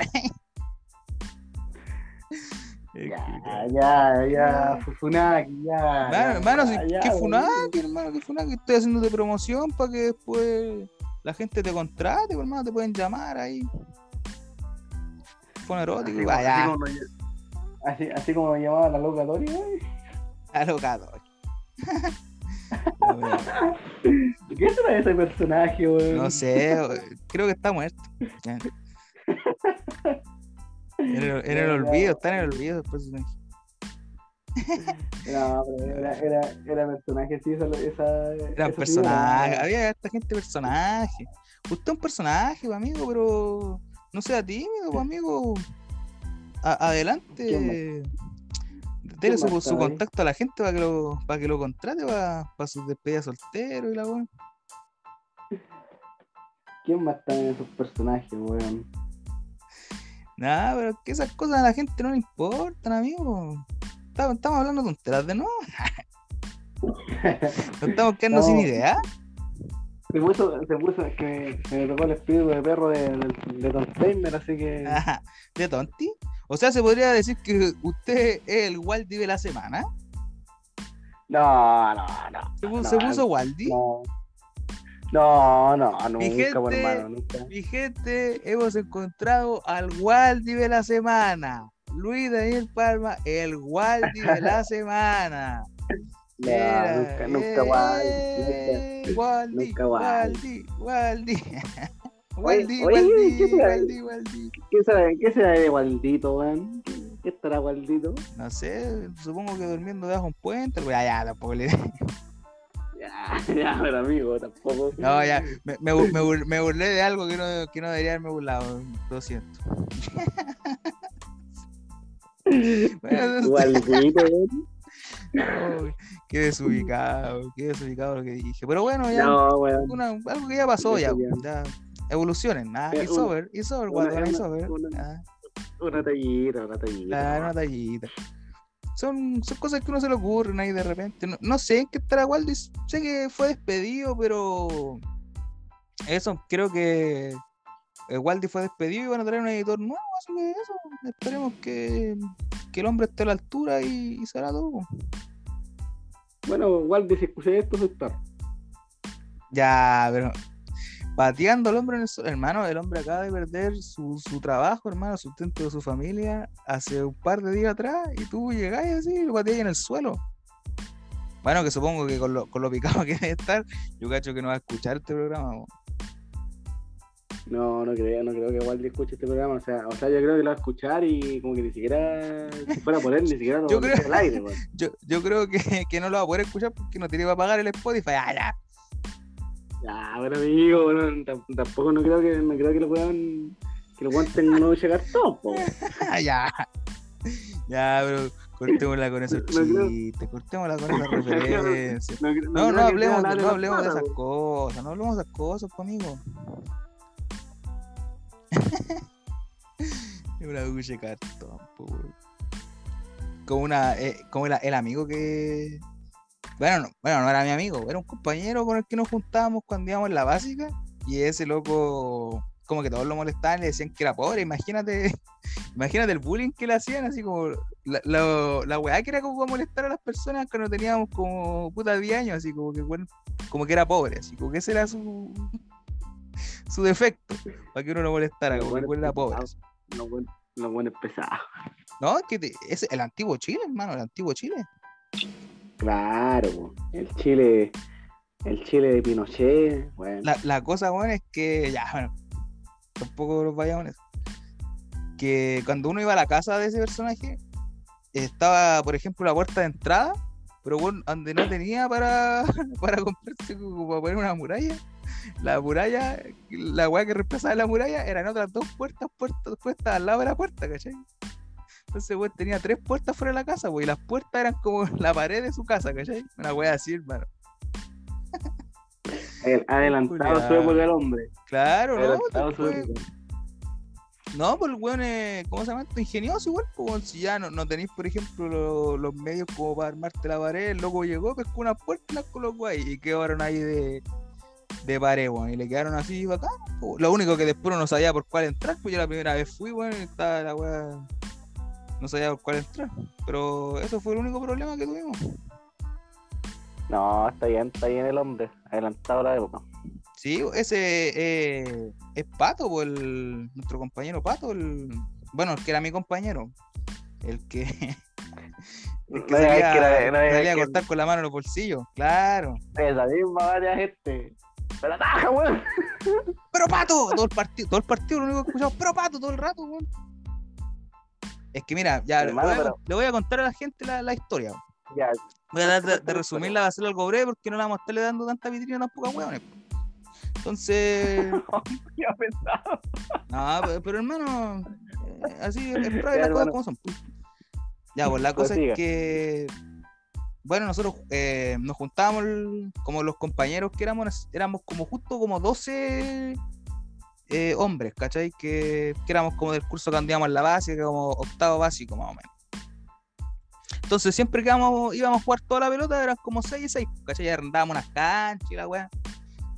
Ya, que- ya, ya, Fufunaki, ya. Mano, ya, hermano, ¿qué ya, funaki, hermano? ¿Qué funaki? Estoy haciendo de promoción para que después la gente te contrate, pues, hermano. Te pueden llamar ahí. Fue erótico. Así, así como así, así como nos llamaba la loca Tori, güey. Alocado. ¿Qué será ese personaje, güey? No sé, creo que está muerto. En el, olvido, está en el olvido después. No, pero era, era, era personaje, sí, esa. esa Era un esa personaje, figura. había esta gente personaje. Usted es un personaje, pues, amigo, pero no sea tímido, pues, amigo. A- adelante. ¿Quién Dele su, contacto a la gente para que lo, para que lo contrate para, para sus despedidas solteros y la weón. ¿Quién más está en esos personajes, weón? Nada, pero es que esas cosas a la gente no le importan, amigo. Estamos, estamos hablando tonteras de no. Nos estamos quedando No. sin idea. Se puso, se puso, que se me tocó el espíritu de perro de, de, de así que. Ajá, ¿De tonti? O sea, se podría decir que usted es el Waldi de la semana. No, no, no. Se puso, no, se puso Waldi. No. No, no, nunca, Mi por hermano, nunca. Mi gente, hemos encontrado al Waldi de la semana. Luis Daniel Palma, el Waldi de la semana. No, Era, nunca, nunca, eh, Waldi, Waldi, nunca Waldi, Waldi. Waldi, oye, Waldi, ¿qué será? Waldi, Waldi. ¿Qué sabe, qué será de Waldito, weón? ¿Qué estará Waldito? No sé, supongo que durmiendo debajo de un puente. Ya, ya, tampoco le. Ya, ya, pero amigo, tampoco. No, ya, me, me, me bur- me burlé de algo que no, que no debería haberme burlado, lo siento. Bueno, Waldito, weón. no, qué desubicado, qué desubicado lo que dije. Pero bueno, ya, No, weón. una- algo que ya pasó, ya, ya. Evolucionen, Eh, it's una- over, it's over, una- it's over. una- Ah, Una tallita, una tallita. claro, una tallita. Son, son cosas que uno se le ocurren ahí de repente. No, no sé en qué estará Waldi. Sé que fue despedido, pero. Eso, creo que. eh, Waldi fue despedido y van a traer un editor nuevo, así que eso. Esperemos que, que el hombre esté a la altura y, y se hará todo. Bueno, Waldi, si escuché esto, soy perro. Ya, pero. Pateando al hombre en el suelo. Hermano, el hombre acaba de perder su, su trabajo, hermano, sustento de su familia hace un par de días atrás y tú llegás así y lo pateas en el suelo. Bueno, que supongo que con lo, con lo picado que debe estar, yo cacho que no va a escuchar este programa. No, no creo, no creo que Waldi escuche este programa. O sea, o sea, yo creo que lo va a escuchar y como que ni siquiera, si fuera por él, ni siquiera lo va a creo- al aire. Yo, yo creo que, que no lo va a poder escuchar porque no tiene para pagar el Spotify. Ah, ya. Ya, pero amigo, bueno, tam- tampoco no creo que, no creo que lo puedan, que lo puedan no llegar todo, po. Ah, ya. Ya, pero cortémosla con esos chistes, cortémosla con esas referencias. No, No, hablemos, no hablemos de esas cosas, no hablemos de esas cosas, amigo. Es una buche cartón. Como una, eh, como el amigo que. Bueno no, bueno, no era mi amigo, era un compañero con el que nos juntábamos cuando íbamos en la básica. Y ese loco, como que todos lo molestaban y le decían que era pobre. Imagínate, imagínate el bullying que le hacían, así como la, la, la weá que era como molestar a las personas cuando teníamos como puta 10 años, así como que bueno, como que era pobre, así como que ese era su su defecto, para que uno no molestara, como que era pobre. Los buenos, buenos pesados. No, es que te- es el antiguo Chile, hermano, el antiguo Chile. Claro, el Chile, el Chile de Pinochet, bueno. La, la cosa, bueno, es que ya, bueno, tampoco nos vayamos. Que cuando uno iba a la casa de ese personaje, estaba, por ejemplo, la puerta de entrada, pero bueno, donde no tenía para, para comprarse, para poner una muralla. La muralla, la weá que reemplazaba la muralla, eran otras dos puertas, puertas puestas al lado de la puerta, ¿cachai? Entonces, weón, tenía tres puertas fuera de la casa, pues, y las puertas eran como la pared de su casa, ¿cachai? Una weá así, hermano. El- adelantado su Julián. época el hombre. Claro, ¿no? Adelantado su Después- época. No, pues el weón es, ¿cómo se llama esto? Ingenioso igual, pues weón, si ya no, no tenéis, por ejemplo, lo- los medios como para armarte la pared, el loco llegó, pescó una puerta y las colocó ahí y quedaron ahí de, de pared, weón, y le quedaron así bacán. po. Lo único que después no sabía por cuál entrar, pues yo la primera vez fui, weón, y estaba la weá, no sabía por cuál entrar, pero eso fue el único problema que tuvimos. No, está bien, está bien el hombre. Adelantado la época. Sí, ese eh, es Pato, pues, el, nuestro compañero Pato, el, bueno, el que era mi compañero, el que, el que No salía, que era- no salía a que- cortar con la mano en los bolsillos, claro. Esa misma varias gente. Pero ataja, weón. Pero Pato, todo el partido, todo el partido lo único que escuchamos, pero Pato todo el rato, weón. Es que mira, ya le Hermano, voy a- pero- le voy a contar a la gente la, la historia. Ya, Voy a dar de, de resumirla, va a ser algo breve porque no le vamos a estarle dando tanta vitrina tampoco a hueones. Entonces, ya pensado. No, pero, pero, hermano, eh, así es las cosas hermano. como son. Ya, pues la Pues cosa es que, bueno, nosotros eh, nos juntábamos como los compañeros que éramos, éramos como justo como 12 eh, hombres, ¿cachai? Que, éramos como del curso que andábamos en la base, como octavo básico más o menos. Entonces siempre que íbamos, a jugar toda la pelota eran como 6 y 6, ¿cachai? Ya arrendábamos unas canchas y la weá.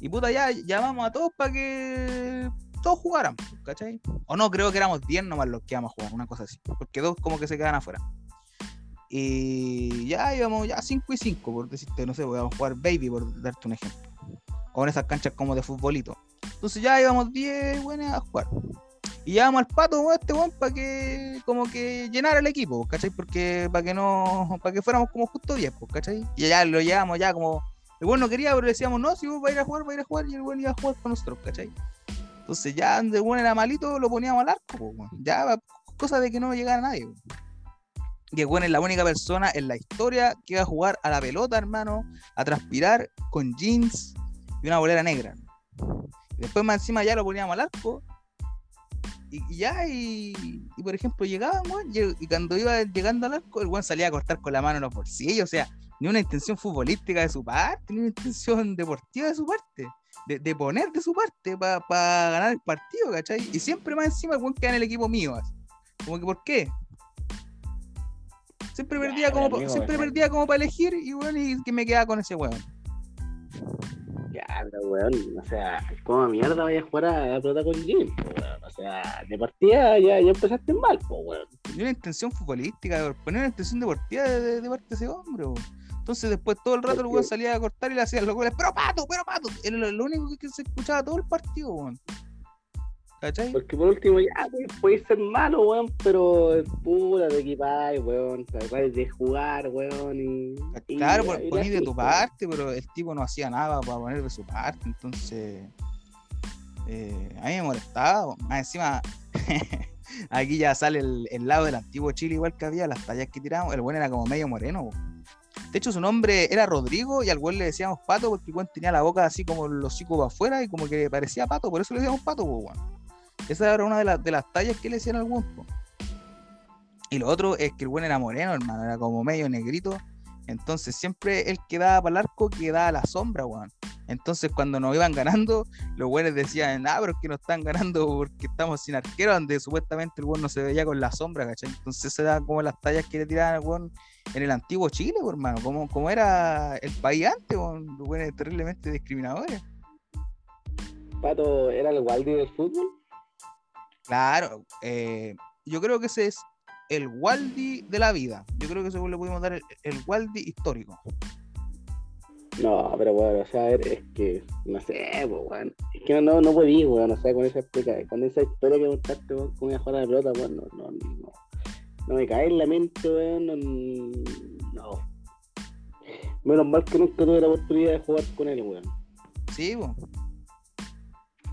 Y puta, ya llamamos a todos para que todos jugaran, ¿cachai? O no, creo que éramos 10 nomás los que íbamos a jugar, una cosa así. Porque dos como que se quedan afuera. Y ya íbamos ya 5 y 5, por decirte, no sé, íbamos a jugar baby, por darte un ejemplo. O en esas canchas como de futbolito. Entonces ya íbamos 10 buenas a jugar. Y llevamos al pato weón, este weón para que como que llenara el equipo, ¿cachai? Porque para que no, para que fuéramos como justo 10, pues, ¿cachai? Y ya lo llevamos ya como, el weón no quería, pero decíamos, no, si vos vas a ir a jugar, va a ir a jugar, y el weón iba a jugar con nosotros, ¿cachai? Entonces ya donde el weón era malito, lo poníamos al arco, weón. ya cosa de que no llegara nadie. weón. El weón es la única persona en la historia que va a jugar a la pelota, hermano, a transpirar con jeans y una bolera negra. Después más encima ya lo poníamos al arco. Y, y ya, y, y, por ejemplo, llegaban, weón, y, cuando iba llegando al arco, el weón salía a cortar con la mano en los bolsillos. O sea, ni una intención futbolística de su parte, ni una intención deportiva de su parte. De, de poner de su parte para ganar el partido, ¿cachai? Y siempre más encima el weón queda en el equipo mío. así. Como que, ¿por qué? Siempre perdía como, pa- siempre perdía como para elegir y bueno, y que me quedaba con ese weón. Ya, pero weón, o sea, ¿cómo mierda vaya a jugar a la pelota con Jim? po, weón? O sea, de partida ya, ya empezaste mal, pues, weón. Ni una intención futbolística, poner una intención deportiva de, de- de parte de ese hombre. weón. Entonces después todo el rato el weón salía a cortar y le hacía los goles, pero pato, pero pato. Era lo, lo único que se escuchaba todo el partido, weón. ¿Cachai? Porque por último, ya, podéis ser malo, weón, pero pura de equipar, weón, de jugar, weón, y. y- Claro, y así, poní de tu parte, pero el tipo no hacía nada para poner de su parte, entonces. Eh, a mí me molestaba. Más encima, aquí ya sale el, el, lado del antiguo Chile, igual que había, las tallas que tiramos. El buen era como medio moreno. De hecho, su nombre era Rodrigo y al buen le decíamos pato porque el buen tenía la boca así como los hocico para afuera y como que parecía pato, por eso le decíamos pato, pues, Esa era una de, las de las tallas que le decían al buen. Y lo otro es que el buen era moreno, hermano, era como medio negrito. Entonces siempre el que daba para el arco quedaba a la sombra, weón. Entonces cuando nos iban ganando, los buenos decían, ah, pero es que nos están ganando porque estamos sin arquero, donde supuestamente el weón no se veía con la sombra, ¿cachai? Entonces se da como las tallas que le tiraban al weón en el antiguo Chile, hermano, como, como era el país antes, weón, los buenos terriblemente discriminadores. Pato, ¿era el Waldi del fútbol? Claro, eh, yo creo que ese es el Waldi de la vida. Yo creo que eso le pudimos dar el, el Waldi histórico. No, pero bueno, o sea, es que, no sé, pues, bueno, es que no, no podí, weón, o sea, con esa con esa historia que contaste, weón, con una jugada de pelota, weón, no, no, no, no me cae en la mente, weón, no, no. Menos mal que nunca tuve la oportunidad de jugar con él, weón. Sí, weón.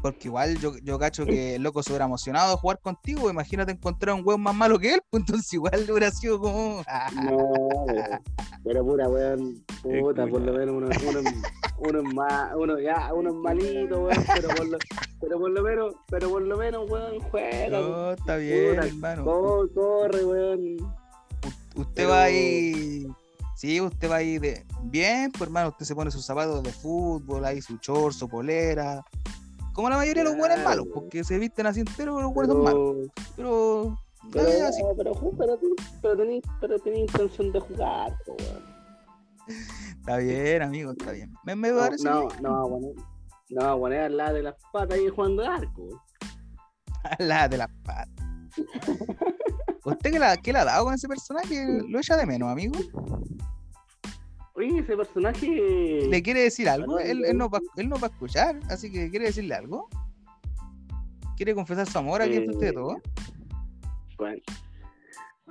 Porque igual yo, yo cacho que el loco se hubiera emocionado de jugar contigo. Imagínate encontrar un weón más malo que él, pues entonces igual hubiera sido como. no, pero pura weón, puta, por lo menos uno, uno, uno es más, uno ya, uno es malito, weón, pero por lo, pero por lo menos, pero por lo menos, weón, juega. No, está bien, puta, hermano. Corre, corre, weón. Usted pero... va ahí. Sí, usted va ahí de bien, pues hermano, usted se pone sus zapatos de fútbol, ahí su short, su polera, como la mayoría de los buenos malos, porque se visten así enteros, los buenos son malos. Pero. Pero, pero, así. pero, pero, pero pero intención de jugar, weón. Está bien, amigo, está bien. Me, me no, parece. No, no, bueno. No, bueno, al lado de las patas ahí jugando de arco. Al lado de las patas. ¿Usted qué, la, qué le ha dado con ese personaje? ¿Lo echa de menos, amigo? Oye, ese personaje. ¿Le quiere decir algo? Él, él, no va, él no va a escuchar, así que ¿quiere decirle algo? ¿Quiere confesar su amor aquí eh, frente de todo? Bueno,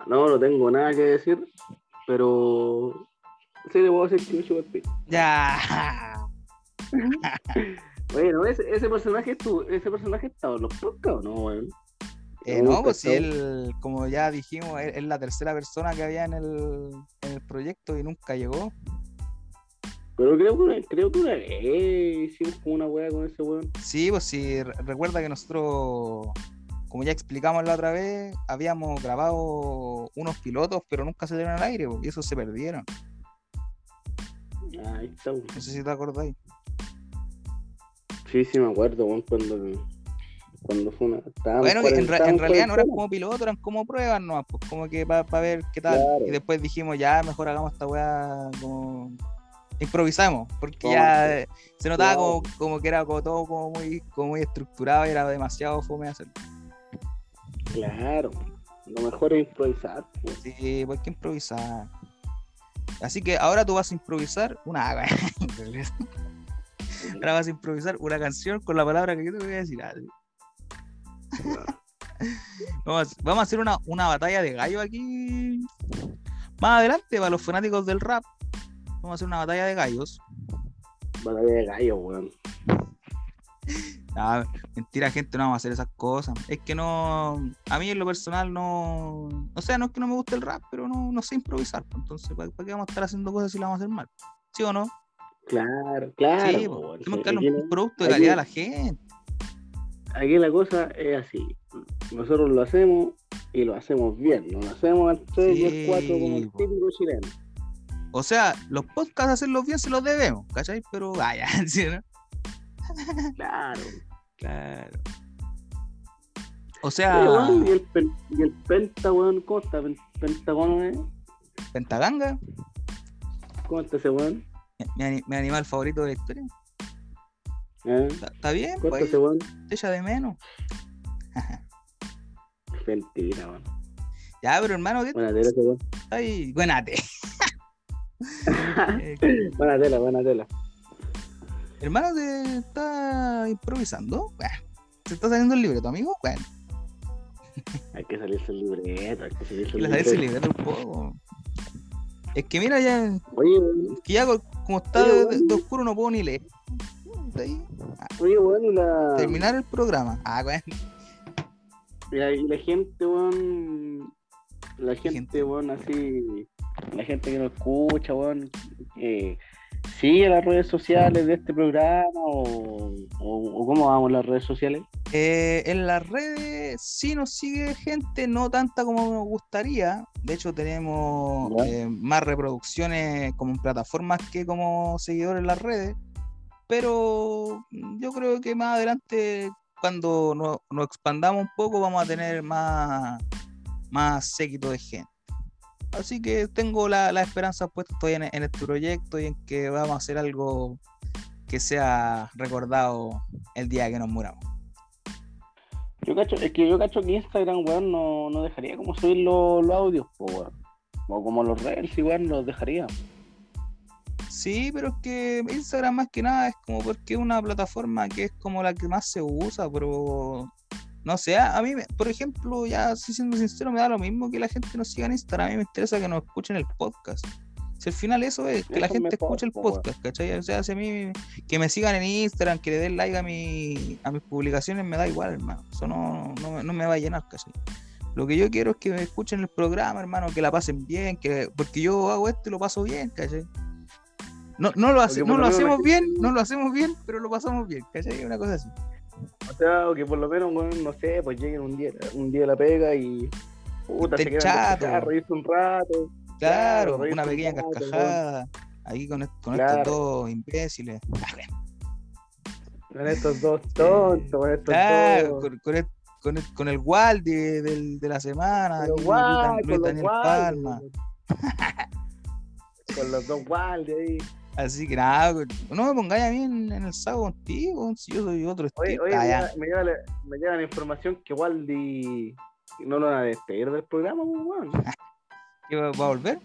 no, no tengo nada que decir, pero sí le puedo decir que me chupa el Ya. Bueno, ese, ese personaje tú, ese personaje estaba en los podcasts, ¿o no, weón? Eh, no, pues si él, como ya dijimos, es la tercera persona que había en el, en el proyecto y nunca llegó. Pero creo que una, creo que una vez hicimos como una wea con ese weón. Sí, pues sí, recuerda que nosotros, como ya explicamos la otra vez, habíamos grabado unos pilotos, pero nunca se dieron al aire, y esos se perdieron. Ahí está, weón. No sé si te acordáis. Sí, sí me acuerdo, weón, cuando cuando fue una. Bueno, en, en, realidad no eran como pilotos, eran como pruebas, ¿no? Pues como que para pa ver qué tal. Claro. Y después dijimos, ya, mejor hagamos esta weá como improvisamos, porque ya se notaba como, como, que era como todo como muy, como muy estructurado y era demasiado fome hacerlo. Claro, lo mejor es improvisar. Pues. Sí, pues hay que improvisar. Así que ahora tú vas a improvisar una ahora vas a improvisar una canción con la palabra que yo te voy a decir. Vamos, vamos, a hacer una, una batalla de gallo aquí. Más adelante, para los fanáticos del rap. Vamos a hacer una batalla de gallos. Batalla de gallos, weón. Ah, mentira, gente, no vamos a hacer esas cosas. Es que no. A mí en lo personal no. O sea, no es que no me guste el rap, pero no, no sé improvisar. Pues, entonces, ¿para, qué vamos a estar haciendo cosas si las vamos a hacer mal? ¿Sí o no? Claro, claro. Sí, tenemos que darle un producto de calidad a la gente. Aquí la cosa es así. Nosotros lo hacemos y lo hacemos bien. No lo hacemos al 3 y al 4 como el típico chileno. O sea, los podcasts hacerlos bien se los debemos, ¿cachai? Pero vaya, ¿sí, no? Claro. Claro. O sea. ¿y, el ¿Y el penta, weón? ¿Cómo está? ¿Pentagono, eh? ¿Pentaganga? ¿Cómo está ese weón? Mi, mi, animal favorito de la historia. ¿Eh? ¿Está bien? ¿Cómo está weón? Te echa de menos. Mentira, weón. Ya, pero hermano, ¿qué? Buena tela ese weón. Ay, buenate. buena tela, buena tela. Hermano, ¿te está improvisando? Bueno, ¿se está saliendo el libreto, amigo? Bueno. hay que salirse el libreto, hay que salirse el libreto. el libreto un poco. Es que mira ya. Oye, que ya como está de, de, oscuro no puedo ni leer. Ahí. Oye, bueno, y la, terminar el programa. Ah, bueno. y la, y la gente, weón. La gente, gente. weón, así. La gente que nos escucha, weón. Eh, ¿Sigue las redes sociales de este programa o, o, o cómo vamos las redes sociales? Eh, en las redes sí nos sigue gente, no tanta como nos gustaría. De hecho, tenemos eh, más reproducciones como en plataformas que como seguidores en las redes. Pero yo creo que más adelante, cuando nos, expandamos un poco, vamos a tener más, más séquito de gente. Así que tengo la, la esperanza puesta en, en este proyecto y en que vamos a hacer algo que sea recordado el día que nos muramos. Yo cacho, es que yo cacho que Instagram, weón, no, no dejaría como subir los, los audios, weón. O como los reels, igual los dejaría. Sí, pero es que Instagram más que nada es como porque es una plataforma que es como la que más se usa, pero no sé, a mí, me- por ejemplo, ya si siendo sincero, me da lo mismo que la gente nos siga en Instagram, a mí me interesa que nos escuchen el podcast. Si al final eso es que la Eso es gente escuche el podcast, ¿cachai? O sea, si a mí que me sigan en Instagram, que le den like a, mi, a mis publicaciones, me da igual, hermano. Eso no, no, no me va a llenar, ¿cachai? Lo que yo quiero es que me escuchen el programa, hermano, que la pasen bien, que porque yo hago esto y lo paso bien, ¿cachai? No, no lo, hace- no hacemos bien, no lo hacemos bien, pero lo pasamos bien, ¿cachai? Una cosa así. O sea, que por lo menos, no sé, pues lleguen un día, un día a la pega y. Puta, Estén se quedan chatos. despejados, reírse un rato. Claro, una un pequeña rato, cascajada. Ahí con, con Claro. estos dos imbéciles. Con estos dos tontos, con estos Claro, dos. con, con el, con, el, con el Waldi del- de la semana. Con con los Daniel guay, Palma. Con los dos Waldi ahí. Así que nada, no me pongáis a mí en, en el saco contigo, si yo soy otro Oye, oye, me, ya. llega la, me llega la información que Waldi no lo van a despedir del programa, pues, weón. ¿Qué va, va a volver?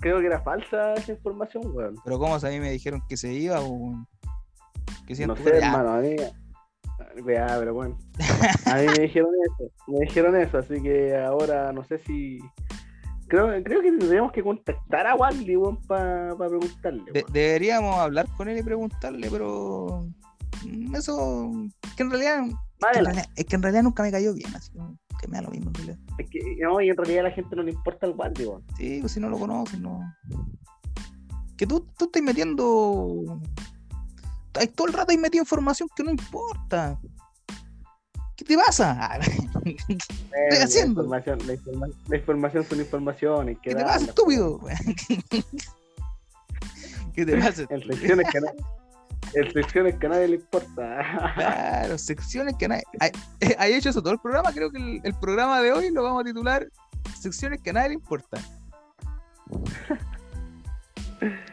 Creo que era falsa esa información, weón. Pero como a mí me dijeron que se iba o que No siento sé, hermano, a mí. Pero bueno. A mí me dijeron eso. Me dijeron eso, así que ahora no sé si. Creo, creo que tendríamos que contactar a weón, para preguntarle. De- weón. deberíamos hablar con él y preguntarle, pero mm, eso que en realidad, Más que en realidad- es que en realidad nunca me cayó bien, así que me da lo mismo en realidad. Es que, no, y en realidad a la gente no le importa el weón. Sí, pues si no lo conoces, no. Que tú, tú estás metiendo. Todo el rato ahí metido información que no importa. ¿Qué te pasa? Ah, Eh, la haciendo? información, la, informa- la información son informaciones. ¿Qué te darlas, pasa, estúpido? ¿Qué te pasa? En secciones que, a en secciones que a nadie le importa. Claro, secciones que nadie. ¿Hay, hecho eso todo el programa? Creo que el, el programa de hoy lo vamos a titular Secciones que a nadie le importan.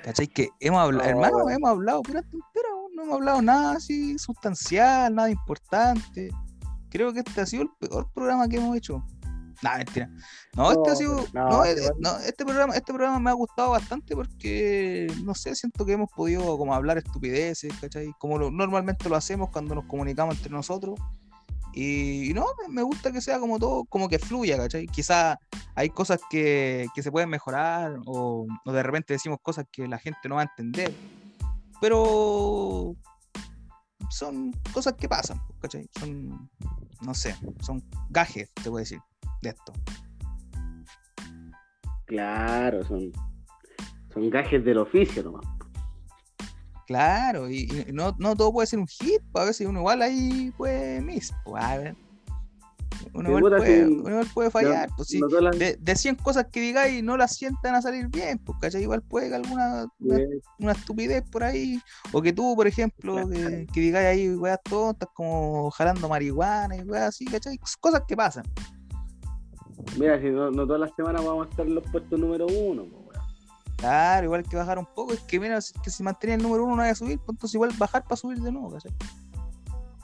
¿Cachai? Que hemos hablado, No, hermano, bueno. hemos hablado pura tontera, no hemos hablado nada así sustancial, nada importante. Creo que este ha sido el peor programa que hemos hecho. Nah, mentira. No, este No, ha sido. no, No, bueno. no, este programa, este programa me ha gustado bastante porque, no sé, siento que hemos podido como hablar estupideces, ¿cachai? Como lo- normalmente lo hacemos cuando nos comunicamos entre nosotros. Y, y no, me, me gusta que sea como todo, como que fluya, ¿cachai? Quizá hay cosas que, que se pueden mejorar o, o de repente decimos cosas que la gente no va a entender. Pero son cosas que pasan, ¿cachai? Son, no sé, son gajes, te voy a decir, de esto. Claro, son, son gajes del oficio nomás. Claro, y, y no, no todo puede ser un hit, pues, a veces uno igual ahí puede miss, pues, a ver. Uno igual, puede, uno igual puede fallar, pues sí. No todas las- De, de 100 cosas que digáis no las sientan a salir bien, pues, ¿cachai? Igual puede que alguna una, una estupidez por ahí, o que tú, por ejemplo, que, que digáis ahí weas tontas como jalando marihuana y weas así, ¿cachai? Cosas que pasan. Mira, si no, no todas las semanas vamos a estar en los puestos número uno, po. Claro, igual que bajar un poco, es que mira, que si mantenía el número uno no vaya a subir, pues entonces igual bajar para subir de nuevo, ¿cachai?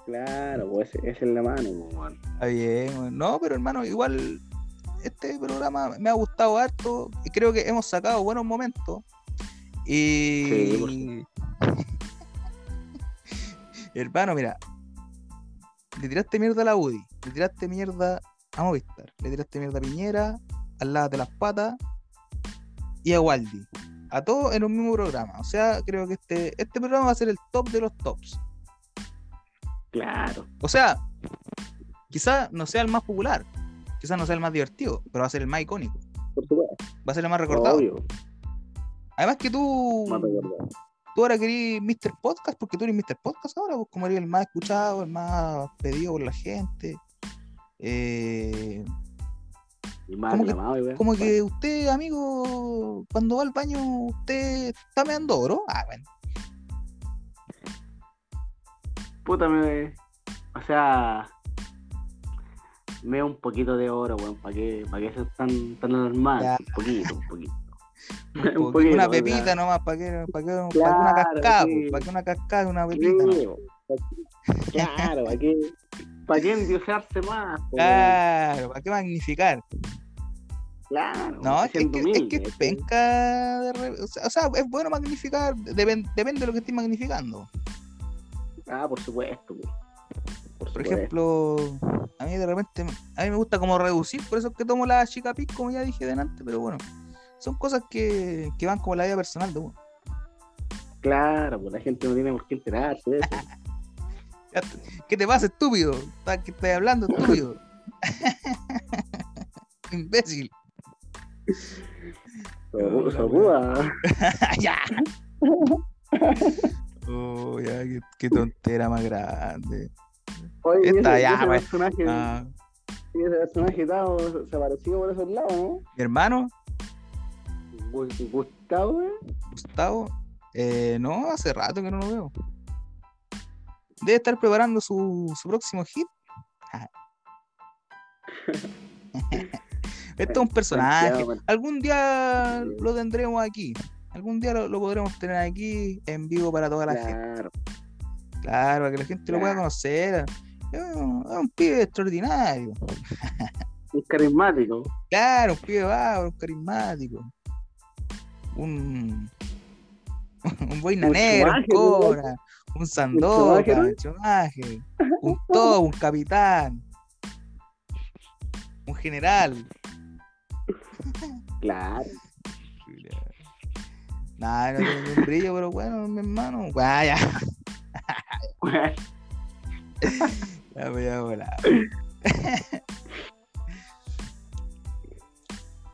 Claro, pues ese esa es la mano, weón. Está bien, no, pero hermano, igual este programa me ha gustado harto y creo que hemos sacado buenos momentos. Y Sí, hermano, mira, le tiraste mierda a la UDI, le tiraste mierda a Movistar, le tiraste mierda a Piñera, al lado de las patas y a Waldi. A todos en un mismo programa. O sea, creo que este, este programa va a ser el top de los tops. Claro. O sea, quizá no sea el más popular, quizá no sea el más divertido, pero va a ser el más icónico. Por supuesto. Va a ser el más recordado. Obvio. Además que tú, Más recordado. tú ahora querés Mr. Podcast, porque tú eres Mr. Podcast ahora, pues, como eres el más escuchado, el más pedido por la gente. Eh, ¿Cómo que- como que usted, amigo, cuando va al baño, usted está meando oro. Ah, bueno. Puta, me. O sea. Me un poquito de oro, weón. ¿Para qué, pa' qué ser tan, tan normal? Ya. Un poquito, un poquito. Una pepita nomás, para que, para que, una Claro, cascada, sí. para que una cascada una pepita. qué- Claro, ¿para qué, pa' qué endiosarse más? Claro, ¿para qué magnificar? Claro, No, es que, es que, es que penca. de re- o, sea, es bueno magnificar, depen- depende de lo que estés magnificando. Ah, por supuesto. po. Por, Por ejemplo, a mí de repente, a mí me gusta como reducir, por eso es que tomo la chica pic, como ya dije delante, pero bueno, son cosas que, que van como la vida personal de uno. Claro, pues la gente no tiene por qué enterarse de eso. ¿Qué te pasa, estúpido? ¿Estás- ¿Qué estás hablando, estúpido? Imbécil. Sobuda. ya. Oh, ya, qué, qué tontera más grande. Oye, Esta ese, ya, ese pues. personaje, Ah, ese personaje estaba- se parecía por esos lados, ¿no? mi hermano, Gu- Gustavo, ¿eh? Gustavo, eh, no, hace rato que no lo veo. Debe estar preparando su, su próximo hit. Esto es un personaje. Algún día lo tendremos aquí. Algún día lo, lo podremos tener aquí en vivo para toda la gente. Claro, Claro, para que la gente lo pueda Claro. conocer. Es un, es un pibe extraordinario. un carismático. Claro, un pibe bárbaro, un carismático. Un. Un boina Un negra, un. Cora, un Sandoka, un Schumacher, un top, un capitán, un general. Claro. Nada, no tiene ni un brillo, pero bueno, mi hermano. Guau, ya, ya voy a volar.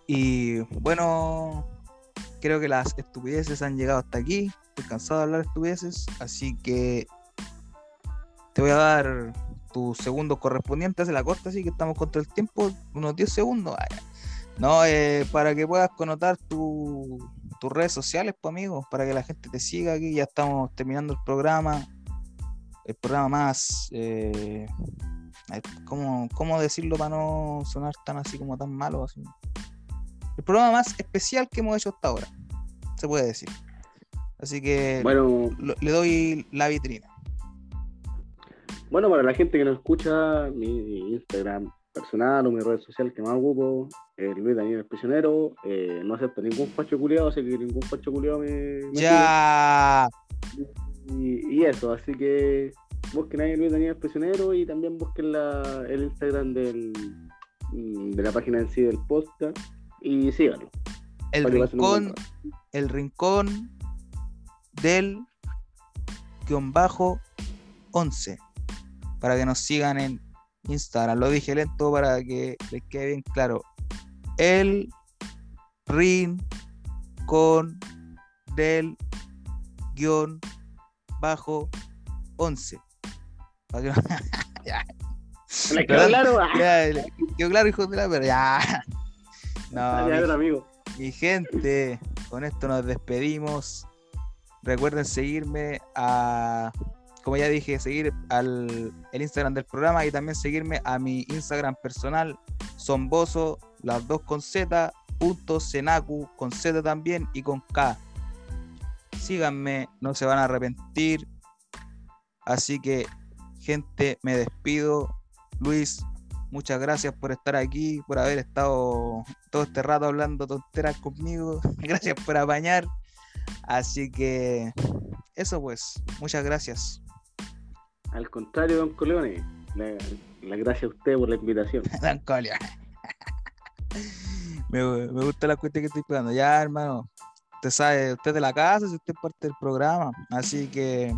Y bueno, creo que las estupideces han llegado hasta aquí. Estoy cansado de hablar de estupideces, así que te voy a dar tus segundos correspondientes de la corta, así que estamos contra el tiempo, unos 10 segundos. Ah. No, eh, para que puedas connotar tu- tus redes sociales, pues amigos, para que la gente te siga aquí. Ya estamos terminando el programa, el programa más, eh, eh, ¿cómo, cómo decirlo para no sonar tan así como tan malo? Así? El programa más especial que hemos hecho hasta ahora, se puede decir. Así que Bueno, lo- le doy la vitrina. bueno, para la gente que nos escucha, mi Instagram personal o mi red social que más ocupo, eh, Luis Daniel el Prisionero. eh, no acepto ningún facho culiado, así que ningún facho culiado me, me Ya. Y, y eso, así que busquen ahí Luis Daniel el Prisionero y también busquen la, el Instagram del, de la página en sí del podcast y síganlo. el rincón, el rincón del guion bajo 11 para que nos sigan en Instagram. Lo dije lento para que les quede bien claro. El rincón del guion bajo 11. Para que no- ya, ¿Le quedó claro? Ah, quedó claro, hijo de la pero ya. No, mi- amigo. mi gente, con esto nos despedimos. Recuerden seguirme a, como ya dije, seguir al el Instagram del programa y también seguirme a mi Instagram personal, Somboso, las dos con Z, punto Senacu, con Z también y con K. Síganme, no se van a arrepentir. Así que, gente, me despido. Luis, muchas gracias por estar aquí, por haber estado todo este rato hablando tonteras conmigo. Gracias por apañar. Así que eso pues, muchas gracias. Al contrario, don Coleone, la, la gracias a usted por la invitación. Dan Colia. me, me gusta la cuestión que estoy pegando. Ya, hermano. Usted sabe, usted es de la casa, si usted es parte del programa. Así que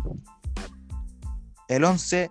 el 11